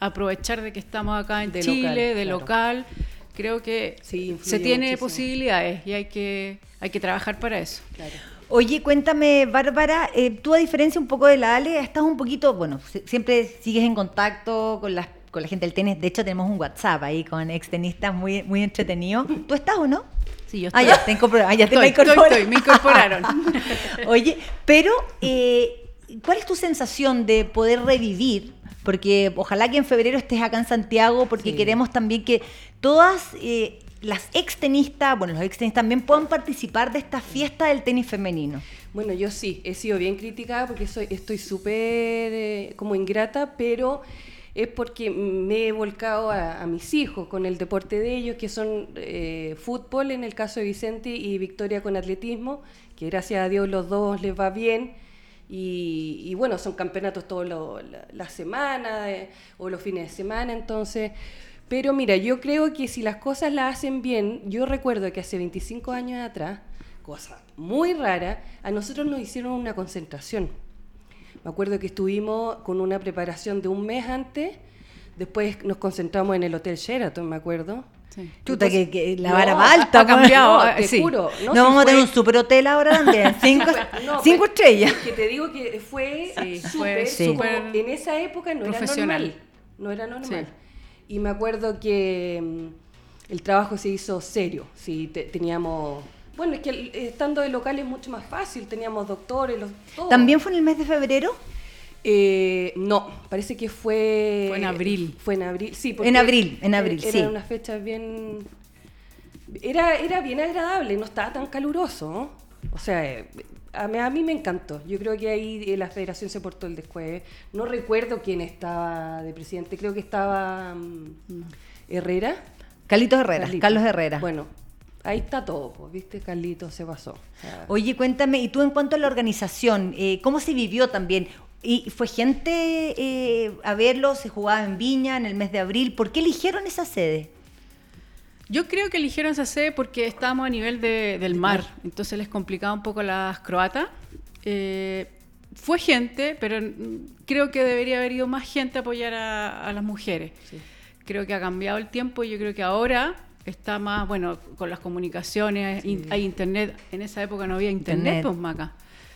Aprovechar de que estamos acá en De Chile, local, de claro. local. Creo que Sí, se tiene muchísimo. posibilidades y hay que, hay que trabajar para eso. Claro. Oye, cuéntame, Bárbara, eh, tú a diferencia un poco de la Ale, estás un poquito, bueno, si- siempre sigues en contacto con, las, con la gente del tenis. De hecho, tenemos un WhatsApp ahí con extenistas muy, muy entretenido. ¿Tú estás o no? Sí, yo Ah, ya, te, incorpor- ah, ya te Estoy, me estoy, estoy, me incorporaron. *laughs* Oye, pero eh, ¿cuál es tu sensación de poder revivir? Porque ojalá que en febrero estés acá en Santiago, porque Sí. queremos también que todas eh, las extenistas, bueno, los extenistas también puedan participar de esta fiesta del tenis femenino? Bueno, yo sí, he sido bien criticada porque soy, estoy súper eh, como ingrata, pero es porque me he volcado a, a mis hijos con el deporte de ellos, que son eh, fútbol en el caso de Vicente y Victoria con atletismo, que gracias a Dios los dos les va bien. Y, bueno, son campeonatos todas las la semanas eh, o los fines de semana, entonces... Pero mira, yo creo que si las cosas las hacen bien, yo recuerdo que hace 25 años atrás, cosa muy rara, a nosotros nos hicieron una concentración. Me acuerdo que estuvimos con una preparación de un mes antes, después nos concentramos en el Hotel Sheraton, me acuerdo. Sí. Chuta, que, que, la No, vara va alta, ha cambiado. No, Ah, te sí. juro. No, si vamos a tener un super hotel ahora también. *laughs* Cinco, No, estrellas. Que te digo que fue Sí, súper, en esa época no era normal. No era normal. Sí. Y me acuerdo que mm, el trabajo se hizo serio. Sí, te- teníamos. Bueno, es que estando de local es mucho más fácil. Teníamos doctores, los, todo. ¿También fue en el mes de febrero? Eh, no, parece que fue. Fue en abril. Fue en abril, sí. porque En abril, en abril, era sí. unas fechas bien. Era, era bien agradable, no estaba tan caluroso. ¿no? O sea, eh, a mí, a mí me encantó. Yo creo que ahí eh, la federación se portó el después. No recuerdo quién estaba de presidente, creo que estaba mm, Herrera. Carlitos Herrera, Carlitos. Carlos Herrera. Bueno, ahí está todo, pues, ¿viste? Carlitos se pasó. O sea, Oye, cuéntame, y tú en cuanto a la organización, eh, ¿cómo se vivió también? ¿Y fue gente eh, a verlo? ¿Se jugaba en Viña en el mes de abril? ¿Por qué eligieron esa sede? Yo creo que eligieron esa sede porque estábamos a nivel de- del mar, entonces les complicaba un poco las croatas. Eh, fue gente, pero creo que debería haber ido más gente a apoyar a, a las mujeres. Creo que ha cambiado el tiempo y yo creo que ahora está más, bueno, con las comunicaciones, in- hay internet. En esa época no había internet, Internet. pues, Maca.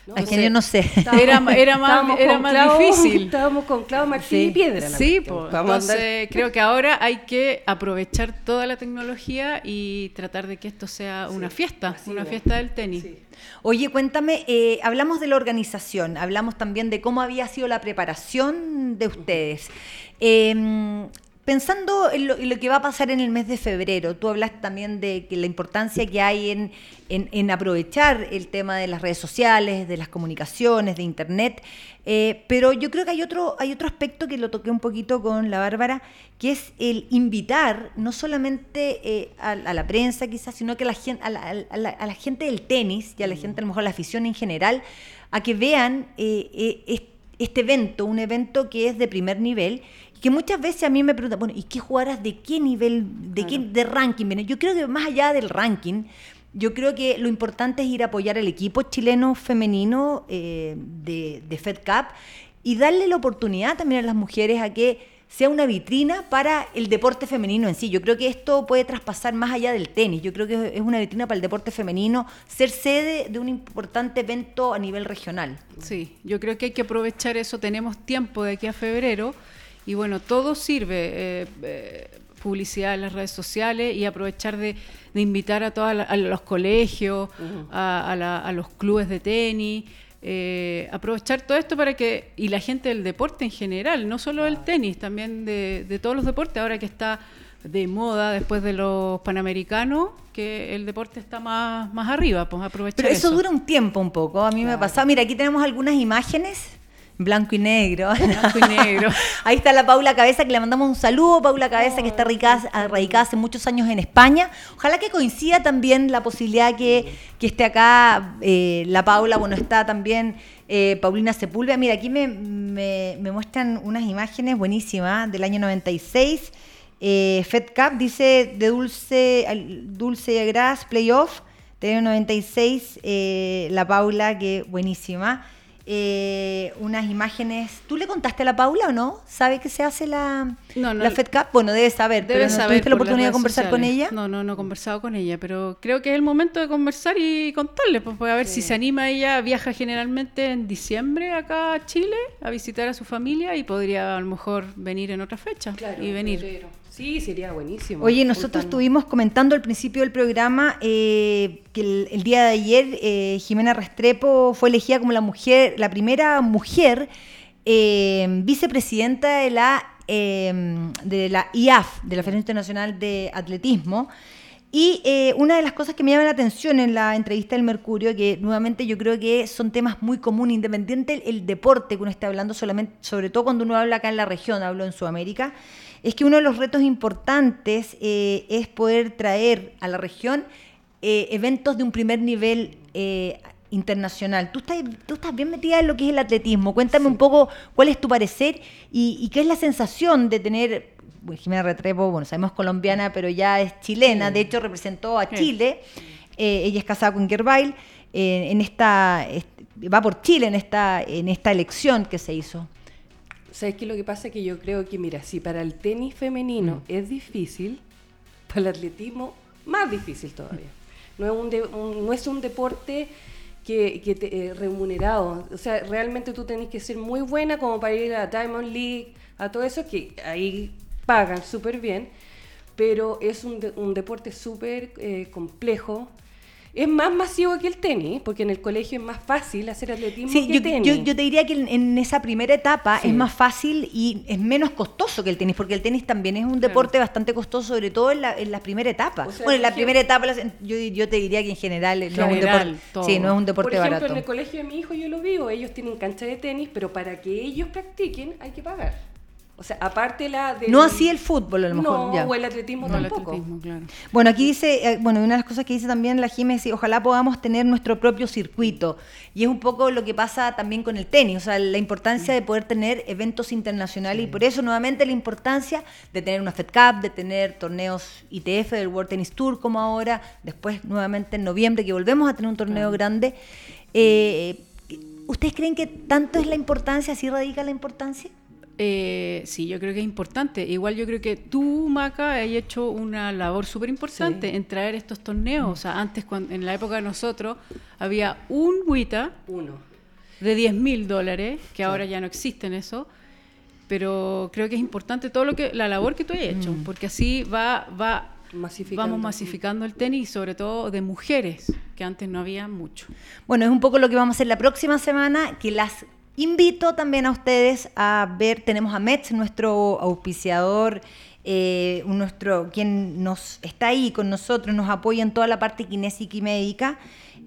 No, es no que sé. yo no sé. Estábamos- Era, era más, era con más clavo- difícil. Estábamos con clavo, martillo Sí. y piedra. Sí, pues, entonces *laughs* creo que ahora hay que aprovechar toda la tecnología y tratar de que esto sea una fiesta, una fiesta del tenis. Sí. Oye, cuéntame, eh, hablamos de la organización, hablamos también de cómo había sido la preparación de ustedes. Eh, pensando en lo, en lo que va a pasar en el mes de febrero, tú hablaste también de que la importancia que hay en, en- en aprovechar el tema de las redes sociales, de las comunicaciones, de Internet, eh, pero yo creo que hay otro, hay otro aspecto que lo toqué un poquito con la Bárbara, que es el invitar no solamente eh, a, a la prensa quizás, sino que a la, gen- a, la, a la- a la gente del tenis y a la gente, a lo mejor la afición en general, a que vean eh, es- este evento, un evento que es de primer nivel, que muchas veces a mí me preguntan, bueno, ¿y qué jugadoras de qué nivel, de qué de ranking vienen? Yo creo que más allá del ranking, yo creo que lo importante es ir a apoyar al equipo chileno femenino eh, de, de Fed Cup y darle la oportunidad también a las mujeres a que sea una vitrina para el deporte femenino en sí. Yo creo que esto puede traspasar más allá del tenis. Yo creo que es una vitrina para el deporte femenino, ser sede de un importante evento a nivel regional. Sí, yo creo que hay que aprovechar eso. Tenemos tiempo de aquí a febrero y bueno, todo sirve. eh, eh, publicidad en las redes sociales y aprovechar de, de invitar a todos los colegios, a, a la- a los clubes de tenis. eh, aprovechar todo esto para que, y la gente del deporte en general, no solo del tenis, también de, de todos los deportes, ahora que está de moda después de los panamericanos, que el deporte está más, más arriba, pues aprovechar Pero eso, dura un tiempo un poco. A mí me ha pasado. Mira, aquí tenemos algunas imágenes. Blanco y negro. Blanco y negro. *laughs* Ahí está la Paula Cabeza, que le mandamos un saludo. Paula Cabeza, que está radicada, radicada hace muchos años en España. Ojalá que coincida también la posibilidad que, que esté acá eh, la Paula. Bueno, está también eh, Paulina Sepúlveda. Mira, aquí me, me- me muestran unas imágenes buenísimas del año 96. Eh, Fed Cup dice de Dulce, Dulce Gras, Playoff. Año 96, eh, la Paula, que buenísima. Eh, unas imágenes. ¿Tú le contaste a la Paula o no? ¿Sabe que se hace la, No, no. la Fed Cup? Bueno, debe saber. Debe pero ¿no saber ¿Tuviste la oportunidad de conversar con ella? No, no, no he conversado con ella, pero creo que es el momento de conversar y contarle, pues, pues, a ver si se anima ella. Viaja generalmente en diciembre acá a Chile a visitar a su familia y podría a lo mejor venir en otra fecha Claro, y venir. febrero. Sí, sería buenísimo. Oye, nosotros estuvimos comentando al principio del programa eh, que el, el día de ayer eh, Jimena Restrepo fue elegida como la mujer, la primera mujer eh, vicepresidenta de la eh, de la IAF, de la Federación Internacional de Atletismo. Y eh, una de las cosas que me llama la atención en la entrevista del Mercurio, que nuevamente yo creo que son temas muy comunes, independiente el, el deporte que uno está hablando, solamente, sobre todo cuando uno habla acá en la región, hablo en Sudamérica, es que uno de los retos importantes eh, es poder traer a la región eh, eventos de un primer nivel eh, internacional. Tú estás, tú estás bien metida en lo que es el atletismo. Cuéntame un poco cuál es tu parecer y, y qué es la sensación de tener bueno, Jimena Retrepo, bueno, sabemos colombiana, pero ya es chilena, de hecho representó a. Chile, Eh, ella es casada con Gervail, eh, en esta, est- va por Chile en esta, en esta elección que se hizo. ¿Sabes qué? Lo que pasa es que yo creo que, mira, si para el tenis femenino es difícil, para el atletismo más difícil todavía. No es un, de- un- no es un deporte que, que te- eh, remunerado. O sea, realmente tú tenés que ser muy buena como para ir a Diamond League, a todo eso, que ahí pagan súper bien, pero es un, de- un deporte súper eh, complejo. Es más masivo que el tenis, porque en el colegio es más fácil hacer atletismo Sí, que yo, tenis. yo- yo te diría que en, en esa primera etapa Sí. es más fácil y es menos costoso que el tenis, porque el tenis también es un deporte bastante costoso, sobre todo en la, en la primera etapa. O sea, bueno, en la primera etapa yo, yo te diría que en general, no es un deporte, todo. sí, no es un Por ejemplo, barato. en el colegio de mi hijo yo lo vivo, ellos tienen cancha de tenis, pero para que ellos practiquen hay que pagar. O sea, aparte la de... No así el fútbol, a lo mejor. No, ya. o el atletismo No, el tampoco. atletismo, claro. Bueno, aquí dice, eh, bueno, una de las cosas que dice también la Jiménez, sí, ojalá podamos tener nuestro propio circuito. Y es un poco lo que pasa también con el tenis, o sea, la importancia de poder tener eventos internacionales y por eso nuevamente la importancia de tener una Fed Cup, de tener torneos ITF del World Tennis Tour como ahora, después nuevamente en noviembre que volvemos a tener un torneo grande. Eh, ¿Ustedes creen que tanto es la importancia, así radica la importancia? Eh, sí, yo creo que es importante. Igual yo creo que tú, Maca, has hecho una labor súper importante Sí. en traer estos torneos. O sea, antes, cuando, en la época de nosotros, había un WITA Uno. de 10 mil dólares, que ahora ya no existen eso. Pero creo que es importante todo lo que la labor que tú has hecho, porque así va, va Masificando. vamos masificando el tenis, sobre todo de mujeres, que antes no había mucho. Bueno, es un poco lo que vamos a hacer la próxima semana, que las invito también a ustedes a ver, tenemos a Metz, nuestro auspiciador, eh, nuestro, quien nos está ahí con nosotros, nos apoya en toda la parte kinésica y médica.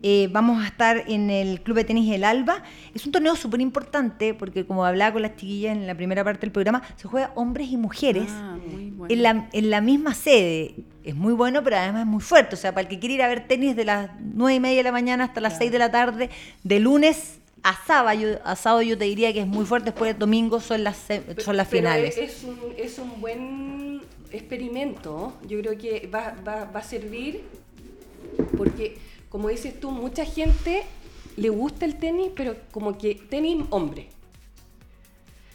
Eh, vamos a estar en el Club de Tenis El Alba. Es un torneo súper importante porque, como hablaba con las chiquillas en la primera parte del programa, se juega hombres y mujeres Ah, bueno. en, la, en la misma sede. Es muy bueno, pero además es muy fuerte. O sea, para el que quiere ir a ver tenis de las nueve y media de la mañana hasta las 6 de la tarde, de lunes a sábado, yo, a sábado yo te diría que es muy fuerte. Después de domingo son las, son las pero finales. Es, es un, es un buen experimento. Yo creo que va, va, va a servir porque, como dices tú, mucha gente le gusta el tenis, pero como que tenis hombre.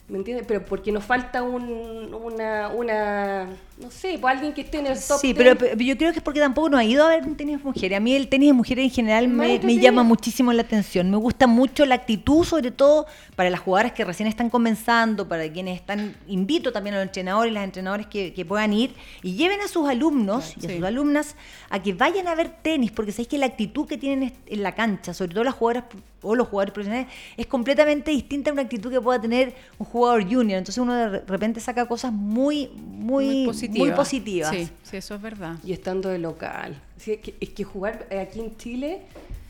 ¿Me entiendes? Pero porque nos falta un, una, una, no sé, pues alguien que esté en el top Sí, 10. pero, pero yo creo que es porque tampoco no ha ido a ver un tenis de mujeres. A mí el tenis de mujeres en general me, llama muchísimo la atención. Me gusta mucho la actitud, sobre todo para las jugadoras que recién están comenzando, para quienes están... Invito también a los entrenadores y las entrenadoras que, que puedan ir y lleven a sus alumnos y a sí. sus alumnas a que vayan a ver tenis, porque sabéis que la actitud que tienen en la cancha, sobre todo las jugadoras o los jugadores profesionales, es completamente distinta a una actitud que pueda tener un jugador junior. Entonces uno de repente saca cosas muy, muy, muy positivas. Sí, sí, eso es verdad. Y estando de local. Sí, es, que, es que jugar aquí en Chile,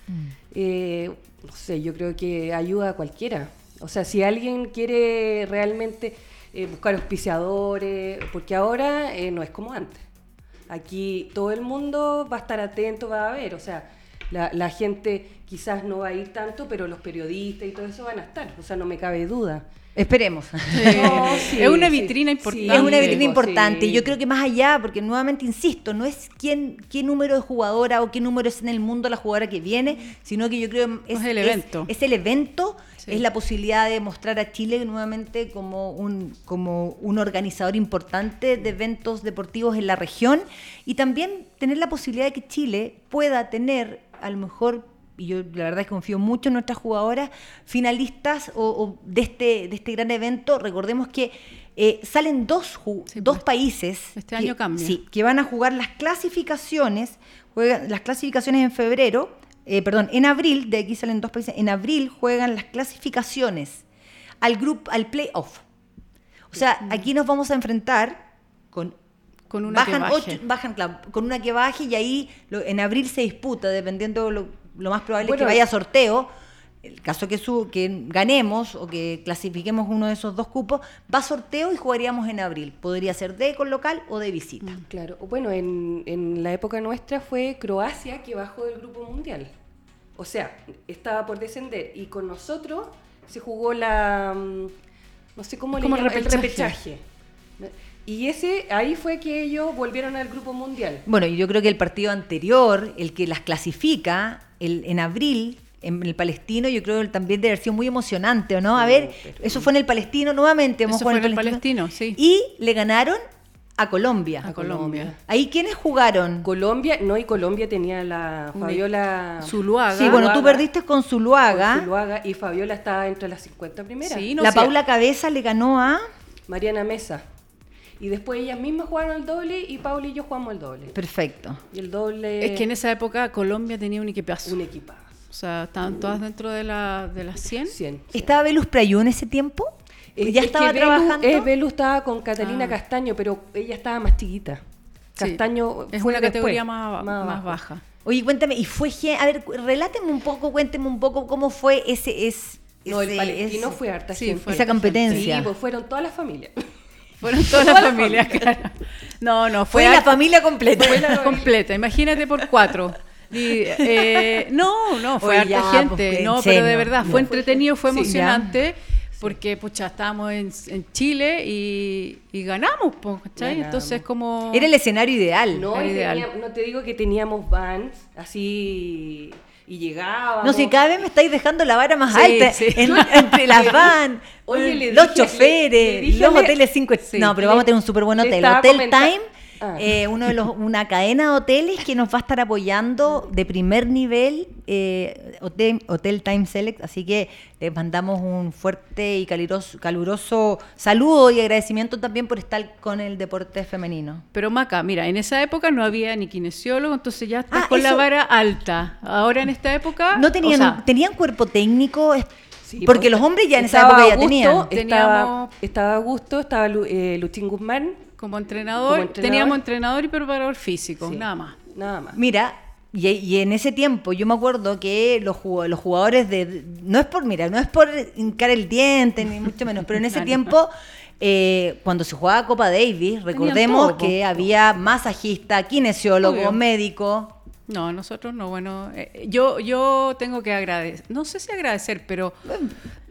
Mm. eh, no sé, yo creo que ayuda a cualquiera. O sea, si alguien quiere realmente eh, buscar auspiciadores, porque ahora eh, no es como antes. Aquí todo el mundo va a estar atento, va a ver. O sea, la, la gente quizás no va a ir tanto, pero los periodistas y todo eso van a estar. O sea, no me cabe duda. Esperemos. *laughs* No, sí, es una vitrina Sí, importante. Es una vitrina importante. Y Yo creo que más allá, porque nuevamente insisto, no es quién, qué número de jugadora o qué número es en el mundo la jugadora que viene, sino que yo creo es, Es el evento. Es, el evento, Sí. es la posibilidad de mostrar a Chile nuevamente como un, como un organizador importante de eventos deportivos en la región y también tener la posibilidad de que Chile pueda tener a lo mejor y yo la verdad es que confío mucho en nuestras jugadoras finalistas o, o de, este, de este gran evento. Recordemos que eh, salen dos, Sí, dos pues, países este que, año cambia. sí, que van a jugar las clasificaciones, juegan las clasificaciones en febrero, eh, perdón, en abril, de aquí salen dos países, en abril juegan las clasificaciones al grupo, al playoff. O sea, aquí nos vamos a enfrentar con Con una que baje. ocho, bajan claro, con una que baje y ahí lo- en abril se disputa, dependiendo lo, lo más probable es que vaya a sorteo. El caso que, su, que ganemos o que clasifiquemos uno de esos dos cupos, va a sorteo y jugaríamos en abril. Podría ser de con local o de visita. Claro, bueno, en, en la época nuestra fue Croacia que bajó del grupo mundial. O sea, estaba por descender y con nosotros se jugó la. mm, No sé cómo le Como llaman, repechaje. el repechaje. Y ese, ahí fue que ellos volvieron al grupo mundial. Bueno, y yo creo que el partido anterior, el que las clasifica, el, en abril, en el Palestino, yo creo que también debe haber sido muy emocionante, ¿o no? A No, ver, pero- eso fue en el Palestino nuevamente. Eso fue en el Palestino, sí. Y le ganaron a Colombia. A Colombia. Ahí, ¿quiénes jugaron? Colombia, no, y Colombia tenía la Fabiola. Zuluaga. Sí, bueno, tú Zuluaga, perdiste con Zuluaga. con Zuluaga, y Fabiola estaba entre las 50 primeras. Sí, no la. Paula Cabeza le ganó a... Mariana Mesa. Y después ellas mismas jugaron el doble y Paula y yo jugamos el doble. Perfecto. Y el doble. Es que en esa época Colombia tenía un equipazo. Un equipazo. O sea, estaban todas dentro de, la, de las 100. 100. ¿Estaba Velus Prayú en ese tiempo? Eh, ¿Ya es estaba que trabajando? eh, Belu estaba con Catalina Ah. Castaño, pero ella estaba más chiquita. Sí. Castaño es fue una después, categoría más, más, abajo. baja. Oye, cuéntame, y fue... A ver, reláteme un poco, cuénteme un poco cómo fue ese... es- No, el ese- palestino ese- fue harta sí, gente. fue esa harta competencia. Sí, pues fueron todas las familias. Fueron todas las familias, claro. No, no, Fue fue, la familia completa. *laughs* Fue la completa, imagínate por cuatro. Y, eh, no, no, fue Oye, harta ya, gente. pues, no, pero de verdad, fue entretenido, fue Sí, emocionante. Porque, pucha, estábamos en, en Chile y, y ganamos, ¿cachai? Entonces, como... Era el escenario ideal. No, ideal. tenía- no te digo que teníamos vans así y llegábamos. No sé, cada vez me estáis dejando la vara más Sí, alta. sí. En- *laughs* entre las van, Oye, le los dije- le- choferes, le dije los Le- hoteles 5 Sí, No, pero le- vamos a tener un súper buen le hotel. Hotel Time, Ah. eh, uno de los, una cadena de hoteles que nos va a estar apoyando de primer nivel, eh, Hotel, Hotel Time Select. Así que les mandamos un fuerte y caluroso, caluroso saludo y agradecimiento también por estar con el deporte femenino. Pero Maca, mira, en esa época no había ni kinesiólogo, entonces ya estás Ah, con la vara alta. Ahora en esta época... No tenían, o sea, tenían cuerpo técnico, Sí, porque pues, los hombres ya en esa estaba época ya Augusto, tenían. Estaba, Teníamos- estaba Augusto, estaba Lu- eh, Luchín Guzmán, como entrenador, Como entrenador. teníamos entrenador y preparador físico, Sí, nada más. Nada más. Mira, y, y en ese tiempo yo me acuerdo que los, los jugadores de... No es por, mira, no es por hincar el diente, ni mucho menos, pero en ese *laughs* Claro. tiempo, eh, cuando se jugaba Copa Davis, recordemos todo, que había masajista, kinesiólogo, Obvio. médico. No, nosotros no, bueno, eh, yo, yo tengo que agradecer, no sé si agradecer, pero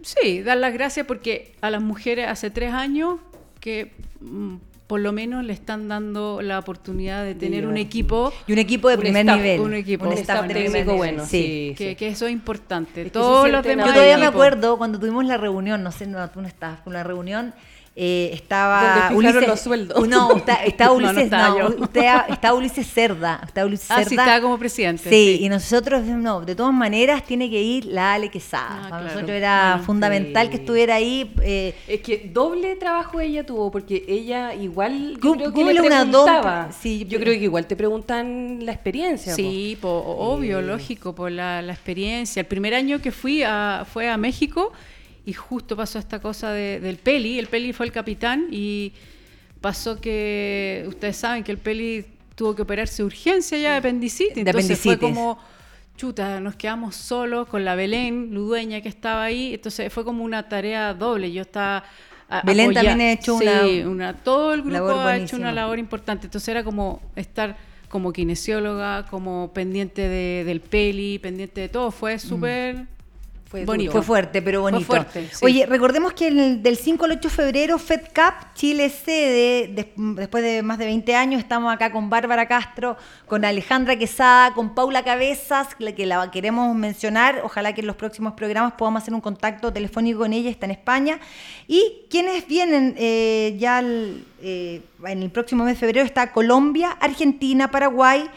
sí, dar las gracias porque a las mujeres hace tres años que mm, por lo menos le están dando la oportunidad de tener un equipo Y un equipo de Un primer staff, nivel. un equipo. Un staff staff de primer bueno, Sí. sí. que, que eso es importante. Es que Todos los demás Yo todavía me acuerdo cuando tuvimos la reunión, no sé, no, tú no estabas con la reunión, eh, estaba Donde fijaron los sueldos. No, está- *laughs* No, no Ulises, no, usted- estaba Ulises Cerda, estaba Ulises Ah, sí, Cerda. estaba como presidente. Sí, sí. y nosotros, no, de todas maneras tiene que ir la Ale Quesada. Ah, Para claro. nosotros era fundamental sí. que estuviera ahí. eh, Es que doble trabajo ella tuvo, porque ella igual yo creo que le una preguntaba. doble- sí, yo creo que igual te preguntan la experiencia. Sí, po, obvio, Eh. lógico, por la, la experiencia. El primer año que fui a, fue a México y justo pasó esta cosa de- del Peli. El Peli fue el capitán y pasó que ustedes saben que el Peli tuvo que operarse de urgencia ya de apendicitis. De Entonces fue apendicitis. como, chuta, nos quedamos solos con la Belén, Ludueña que estaba ahí. Entonces fue como una tarea doble. Yo estaba... a- Belén también ha hecho Sí, una una- todo el grupo ha hecho una labor importante. Entonces era como estar como kinesióloga, como pendiente de, del peli, pendiente de todo. Fue súper Fue bonito. Fue fuerte, pero Fue bonito. fuerte, sí. Oye, recordemos que el, del 5 al 8 de febrero, Fed Cup, Chile sede, des- después de más de 20 años, estamos acá con Bárbara Castro, con Alejandra Quesada, con Paula Cabezas, la que la queremos mencionar. Ojalá que en los próximos programas podamos hacer un contacto telefónico con ella, está en España. Y quienes vienen eh, ya al- eh, en el próximo mes de febrero está Colombia, Argentina, Paraguay.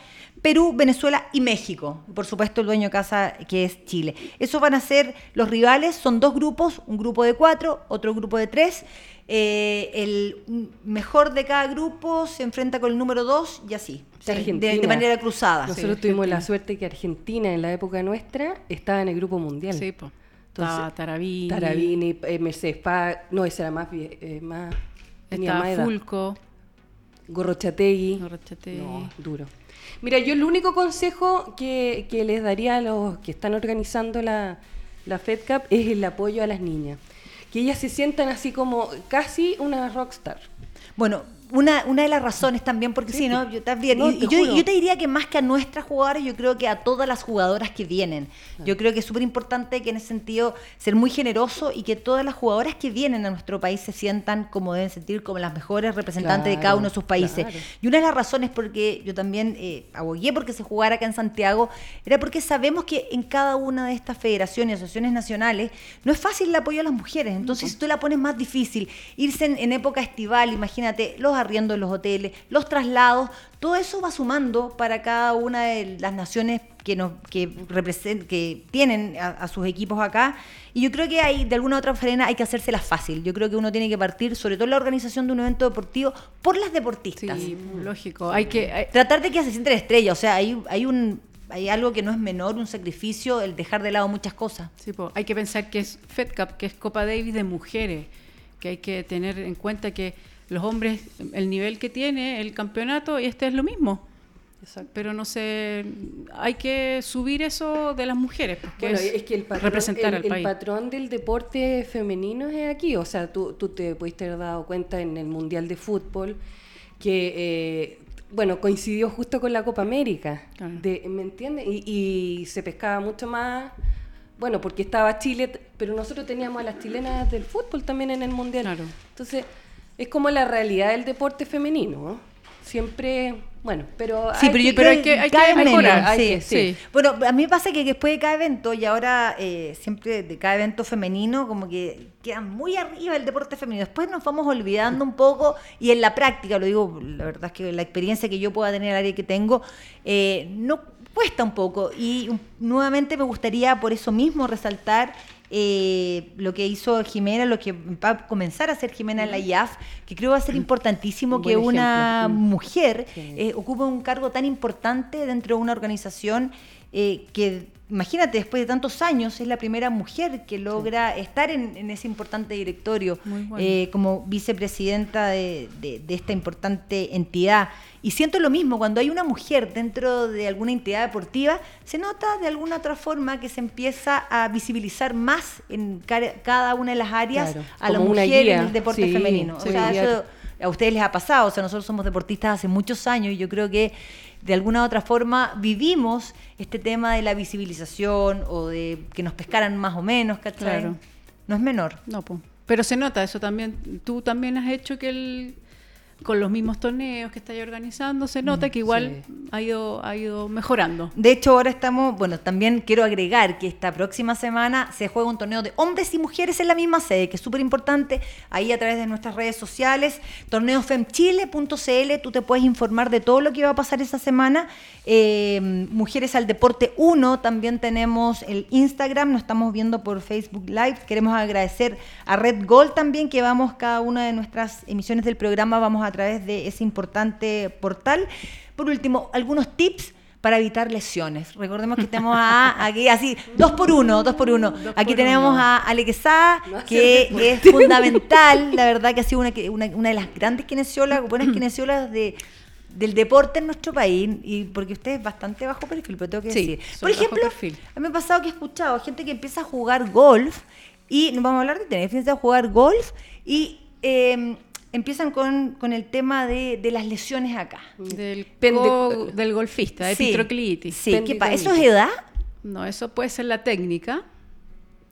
Perú, Venezuela y México. Por supuesto, el dueño de casa que es Chile. Esos van a ser los rivales, son dos grupos, un grupo de cuatro, otro grupo de tres. Eh, el mejor de cada grupo se enfrenta con el número dos y así, Sí, de, Argentina. de manera cruzada. Nosotros Sí, tuvimos la suerte que Argentina en la época nuestra estaba en el grupo mundial. Sí, po. Entonces, Estaba Tarabini, Tarabini, eh, Mercedes Paz, no, esa era más, eh, más tenía más estaba edad. Fulco. Gorrochategui. Gorrochategui. No, duro. Mira, yo el único consejo que, que les daría a los que están organizando la, la FedCap es el apoyo a las niñas. Que ellas se sientan así como casi una rockstar. Bueno, una, una de las razones también, porque sí, ¿no? Yo también. No, y, te yo, te diría que más que a nuestras jugadoras, yo creo que a todas las jugadoras que vienen. Yo creo que es súper importante que en ese sentido ser muy generoso y que todas las jugadoras que vienen a nuestro país se sientan como deben sentir, como las mejores representantes de cada uno de sus países. claro. Y una de las razones por que yo también eh, abogué porque se jugara acá en Santiago era porque sabemos que en cada una de estas federaciones y asociaciones nacionales no es fácil el apoyo a las mujeres. Entonces, si tú la pones más difícil, irse en, en época estival, imagínate, los arriendos de los hoteles, los traslados, todo eso va sumando para cada una de las naciones que nos que represent- que tienen a, a sus equipos acá y yo creo que hay de alguna u otra manera hay que hacérsela fácil yo creo que uno tiene que partir sobre todo en la organización de un evento deportivo por las deportistas Sí, lógico. Hay que. hay- tratar de que se sienten estrella. O sea, hay, hay un hay algo que no es menor, un sacrificio, el dejar de lado muchas cosas. Sí, po, hay que pensar que es Fed Cup, que es Copa Davis de mujeres, que hay que tener en cuenta que los hombres, el nivel que tiene el campeonato, y este es lo mismo. Pero no sé, hay que subir eso de las mujeres, porque Bueno, es, es, que el patrón, representar el, al el país. patrón del deporte femenino es aquí. O sea, tú, tú te pudiste haber dado cuenta en el Mundial de Fútbol que, eh, bueno, coincidió justo con la Copa América. Claro. De, ¿Me entiendes? Y, y se pescaba mucho más, bueno, porque estaba Chile, pero nosotros teníamos a las chilenas del fútbol también en el Mundial. Claro. Entonces, es como la realidad del deporte femenino. ¿no? Siempre, bueno, pero... Sí, pero yo pero hay que- hay que mejorar, menos, hay sí. que- sí. Bueno, a mí me pasa que después de cada evento, y ahora eh, siempre de cada evento femenino, como que queda muy arriba el deporte femenino. Después nos vamos olvidando un poco, y en la práctica, lo digo, la verdad es que la experiencia que yo pueda tener, el área que tengo, eh, no cuesta un poco. Y nuevamente me gustaría por eso mismo resaltar eh, lo que hizo Jimena, lo que va a comenzar a hacer Jimena en la IAF, que creo va a ser importantísimo Un que una ejemplo. Mujer Sí. eh, ocupe un cargo tan importante dentro de una organización eh, que, imagínate, después de tantos años, es la primera mujer que logra estar en, en ese importante directorio bueno. eh, como vicepresidenta de, de- de esta importante entidad. Y siento lo mismo, cuando hay una mujer dentro de alguna entidad deportiva, se nota de alguna otra forma que se empieza a visibilizar más en ca- cada una de las áreas Claro, a la como una mujer guía. en el deporte Sí, femenino. O sea, eso a ustedes les ha pasado, o sea, nosotros somos deportistas hace muchos años y yo creo que de alguna u otra forma vivimos este tema de la visibilización o de que nos pescaran más o menos, ¿cachai? Claro. No es menor. No, po. pero se nota eso también. Tú también has hecho que el con los mismos torneos que estáis organizando, se nota que igual sí. ha ido ha ido mejorando. De hecho, ahora estamos, bueno, también quiero agregar que esta próxima semana se juega un torneo de hombres y mujeres en la misma sede, que es súper importante, ahí a través de nuestras redes sociales, torneofemchile.cl, tú te puedes informar de todo lo que va a pasar esa semana. Eh, Mujeres al Deporte 1, también tenemos el Instagram, nos estamos viendo por Facebook Live. Queremos agradecer a Red Gold también, que vamos cada una de nuestras emisiones del programa, vamos a través de ese importante portal. Por último, algunos tips para evitar lesiones. Recordemos que tenemos a, aquí así, dos por uno, dos por uno. Dos Aquí por tenemos uno. a Ale Quesada, No hace que es fundamental, la verdad que ha sido una, que- una, una de las grandes kinesiólogas, buenas kinesiólogas de del deporte en nuestro país y porque usted es bastante bajo perfil, pero tengo que Sí, decir. Por ejemplo, a mí me ha pasado que he escuchado gente que empieza a jugar golf y no vamos a hablar de tenis, empieza a jugar golf y eh, empiezan con, con el tema de, de las lesiones acá. Del, Pende- co- del golfista, Sí, epitroclitis. Sí, ¿qué pasa? ¿Eso es edad? No, eso puede ser la técnica,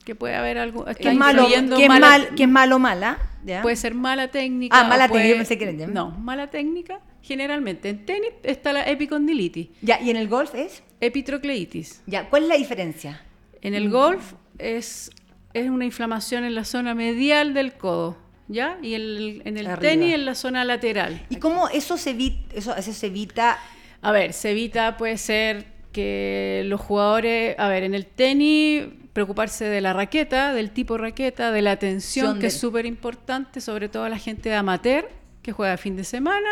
que puede haber algo. ¿Qué está es malo, mala- mal, qué es malo o mala? ¿ya? Puede ser mala técnica. Ah, mala puede- técnica, pensé que era. No, mala técnica. Generalmente en tenis está la epicondilitis, Ya, ¿y en el golf es? epitrocleitis. Ya, ¿cuál es la diferencia? En Mm. el golf es, es una inflamación en la zona medial del codo, ¿ya? Y el- en el Arriba. tenis en la zona lateral. ¿Y cómo eso se evita, eso, eso se evita? A ver, se evita, puede ser que los jugadores, a ver, en el tenis, preocuparse de la raqueta, del tipo raqueta, de la tensión, Son que es del- súper importante, sobre todo a la gente de amateur que juega fin de semana,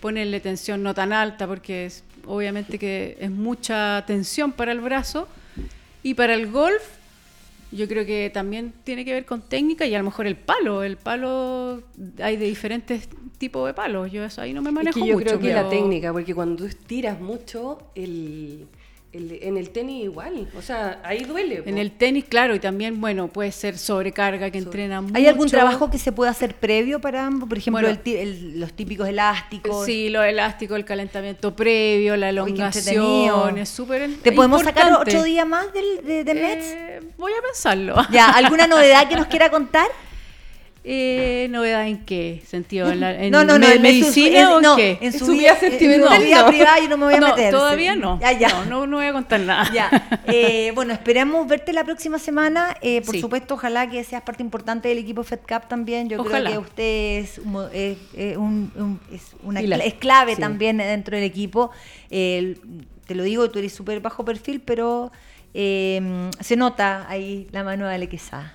ponerle tensión no tan alta porque es, obviamente que es mucha tensión para el brazo. Y para el golf, Yo creo que también tiene que ver con técnica y a lo mejor el palo. El palo, hay de diferentes tipos de palos. Yo eso ahí no me Es manejo que yo mucho. creo que la pero- técnica, porque cuando tú estiras mucho, el, el- en el tenis igual. O sea, ahí duele. po. En el tenis, claro, y también, bueno, puede ser sobrecarga, que entrena mucho. ¿Hay algún trabajo que se pueda hacer previo para ambos? Por ejemplo, Bueno. el el- los típicos elásticos. Sí, lo elástico, el calentamiento previo, la elongación, es súper ¿Te podemos sacar importante. ocho días más del, de, de Mets? Eh, voy a pensarlo. Ya, ¿alguna *laughs* novedad que nos quiera contar? Eh, ¿Novedad en qué sentido? ¿En, la, en no, no, no, me- en su- medicina en- o no, qué? En su, vida, sentimental. En su vida privada yo no me voy a *laughs* No, meter. todavía no. Ya, ya. No, no, voy a contar nada. Ya, eh, bueno, esperamos verte la próxima semana. Eh, por Sí. supuesto, ojalá que seas parte importante del equipo FedCap también. Yo Ojalá. creo que usted es, un es, es un- un- es una es clave Sí. también dentro del equipo. Eh, te lo digo, tú eres súper bajo perfil, pero eh, se nota ahí la mano de Ale Quesada.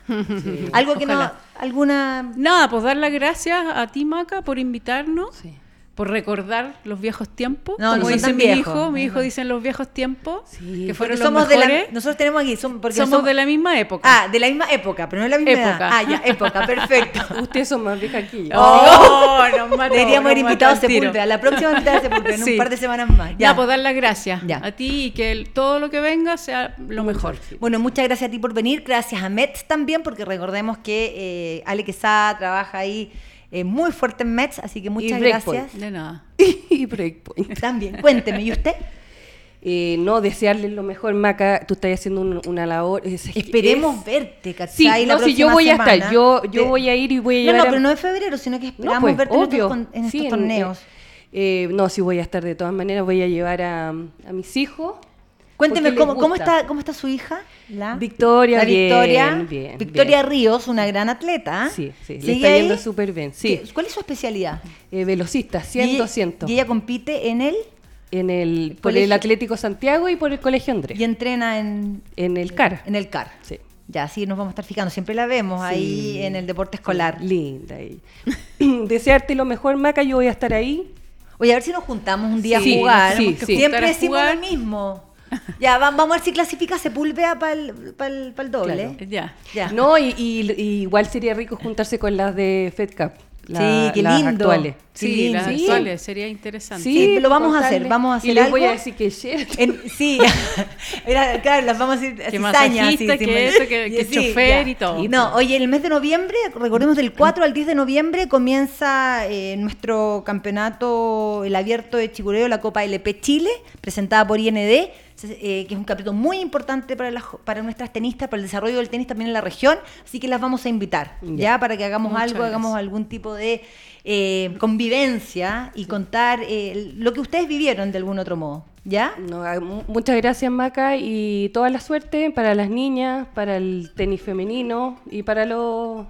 Algo que no, alguna... Nada, pues dar las gracias a ti, Maca, por invitarnos, Sí. Por recordar los viejos tiempos. No, no Como son dice mi viejos. hijo, mi hijo dice en los viejos tiempos, Sí, que fueron los somos de la, nosotros tenemos aquí, porque somos, de la misma época. Ah, de la misma época, pero no de la misma edad. Época. Ah, ya, época, *laughs* perfecto. Ustedes son más viejas que yo. Oh, *laughs* nos mató, Deberíamos haber invitado a. Sepúlveda. La próxima invitada a Sepúlveda en Sí. un par de semanas más. Ya, pues dar las gracias Ya. a ti y que el- todo lo que venga sea lo mejor. Bueno, muchas gracias a ti por venir. Gracias a Mets también, porque recordemos que eh, Ale Quesada trabaja ahí eh, muy fuerte en Mets, así que muchas gracias. De nada. *laughs* y Breakpoint. También, cuénteme, ¿y usted? *laughs* Eh, no, desearles lo mejor, Maca. Tú estás haciendo un- una labor. es- es- Esperemos es- verte, ¿cachai? Sí, la no, si yo voy a estar. Yo, yo De- voy a ir y voy a No, llevar no, a- pero no en febrero, sino que esperamos No, pues, verte en estos, en Sí, estos torneos. eh, no, sí voy a estar de todas maneras. Voy a llevar a, a mis hijos. Cuénteme, ¿cómo, está, ¿cómo está su hija? La Victoria, La bien, Victoria, bien, Victoria bien. Ríos, una gran atleta. Sí, sí, le ¿Sigue está yendo súper bien. Sí, ¿Qué- ¿Cuál es su especialidad? eh, velocista, Y 100, ella- 200. Y ella compite en el en el, por el Atlético Santiago y por el Colegio Andrés. y entrena en, en el CAR. en el CAR. Sí. Ya, sí, nos vamos a estar fijando. Siempre la vemos ahí en el deporte escolar. Linda. *coughs* Desearte lo mejor, Maca. Yo voy a estar ahí. Oye, a ver si nos juntamos un día Sí, a jugar. sí. Siempre decimos jugar. lo mismo. Ya, va- vamos a ver si clasifica Sepúlveda para el, para el, para el doble. Claro. Ya. Ya. No, y, y- y igual sería rico juntarse con las de FedCap. la- Sí, qué las lindo. actuales. Qué Sí, lindo. las Sí. actuales, sería interesante. Sí, lo vamos a hacer, vamos a hacer Y les voy algo. a decir que *laughs* En- sí, *laughs* Era, claro, las vamos a decir Que cizañas, masajista, sí, que *laughs* sí, eso, que- que sí, chofer ya. y todo. No, oye, el mes de noviembre, recordemos del 4 al 10 de noviembre comienza eh, nuestro campeonato, el abierto de Chicureo, la Copa LP Chile, presentada por IND, eh, que es un campeonato muy importante para, las- para nuestras tenistas, para el desarrollo del tenis también en la región, así que las vamos a invitar, ¿ya? Ya. Para que hagamos Muchas algo, hagamos algún tipo de eh, convivencia y contar eh, lo que ustedes vivieron de algún otro modo, ¿ya? No, ah, mu- muchas gracias, Maca, y toda la suerte para las niñas, para el tenis femenino y para lo,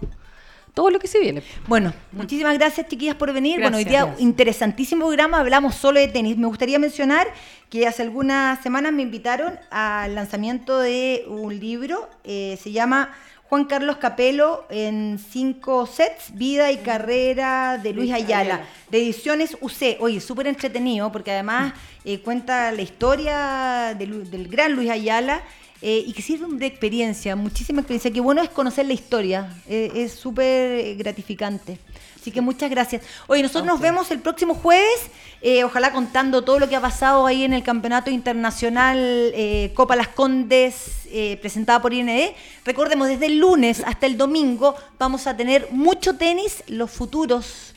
todo lo que se viene. Bueno, muchísimas gracias chiquillas por venir. bueno, hoy día Gracias. interesantísimo programa, hablamos solo de tenis. Me gustaría mencionar que hace algunas semanas me invitaron al lanzamiento de un libro, eh, se llama Juan Carlos Capelo en cinco sets, Vida y Carrera de Luis Ayala, de ediciones UC. Oye, súper entretenido porque además eh, cuenta la historia del gran Luis Ayala eh, y que sirve de experiencia, muchísima experiencia. Qué bueno es conocer la historia, eh, es súper gratificante. Así que muchas gracias. Oye, nosotros nos vemos el próximo jueves, eh, ojalá contando todo lo que ha pasado ahí en el Campeonato Internacional eh, Copa Las Condes, eh, presentada por IND. Recordemos, desde el lunes hasta el domingo vamos a tener mucho tenis, los futuros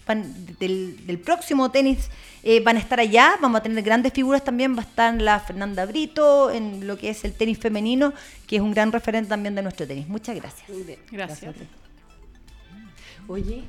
del próximo tenis eh, van a estar allá, vamos a tener grandes figuras también, va a estar la Fernanda Brito en lo que es el tenis femenino, que es un gran referente también de nuestro tenis. Muchas gracias. Gracias. Oye,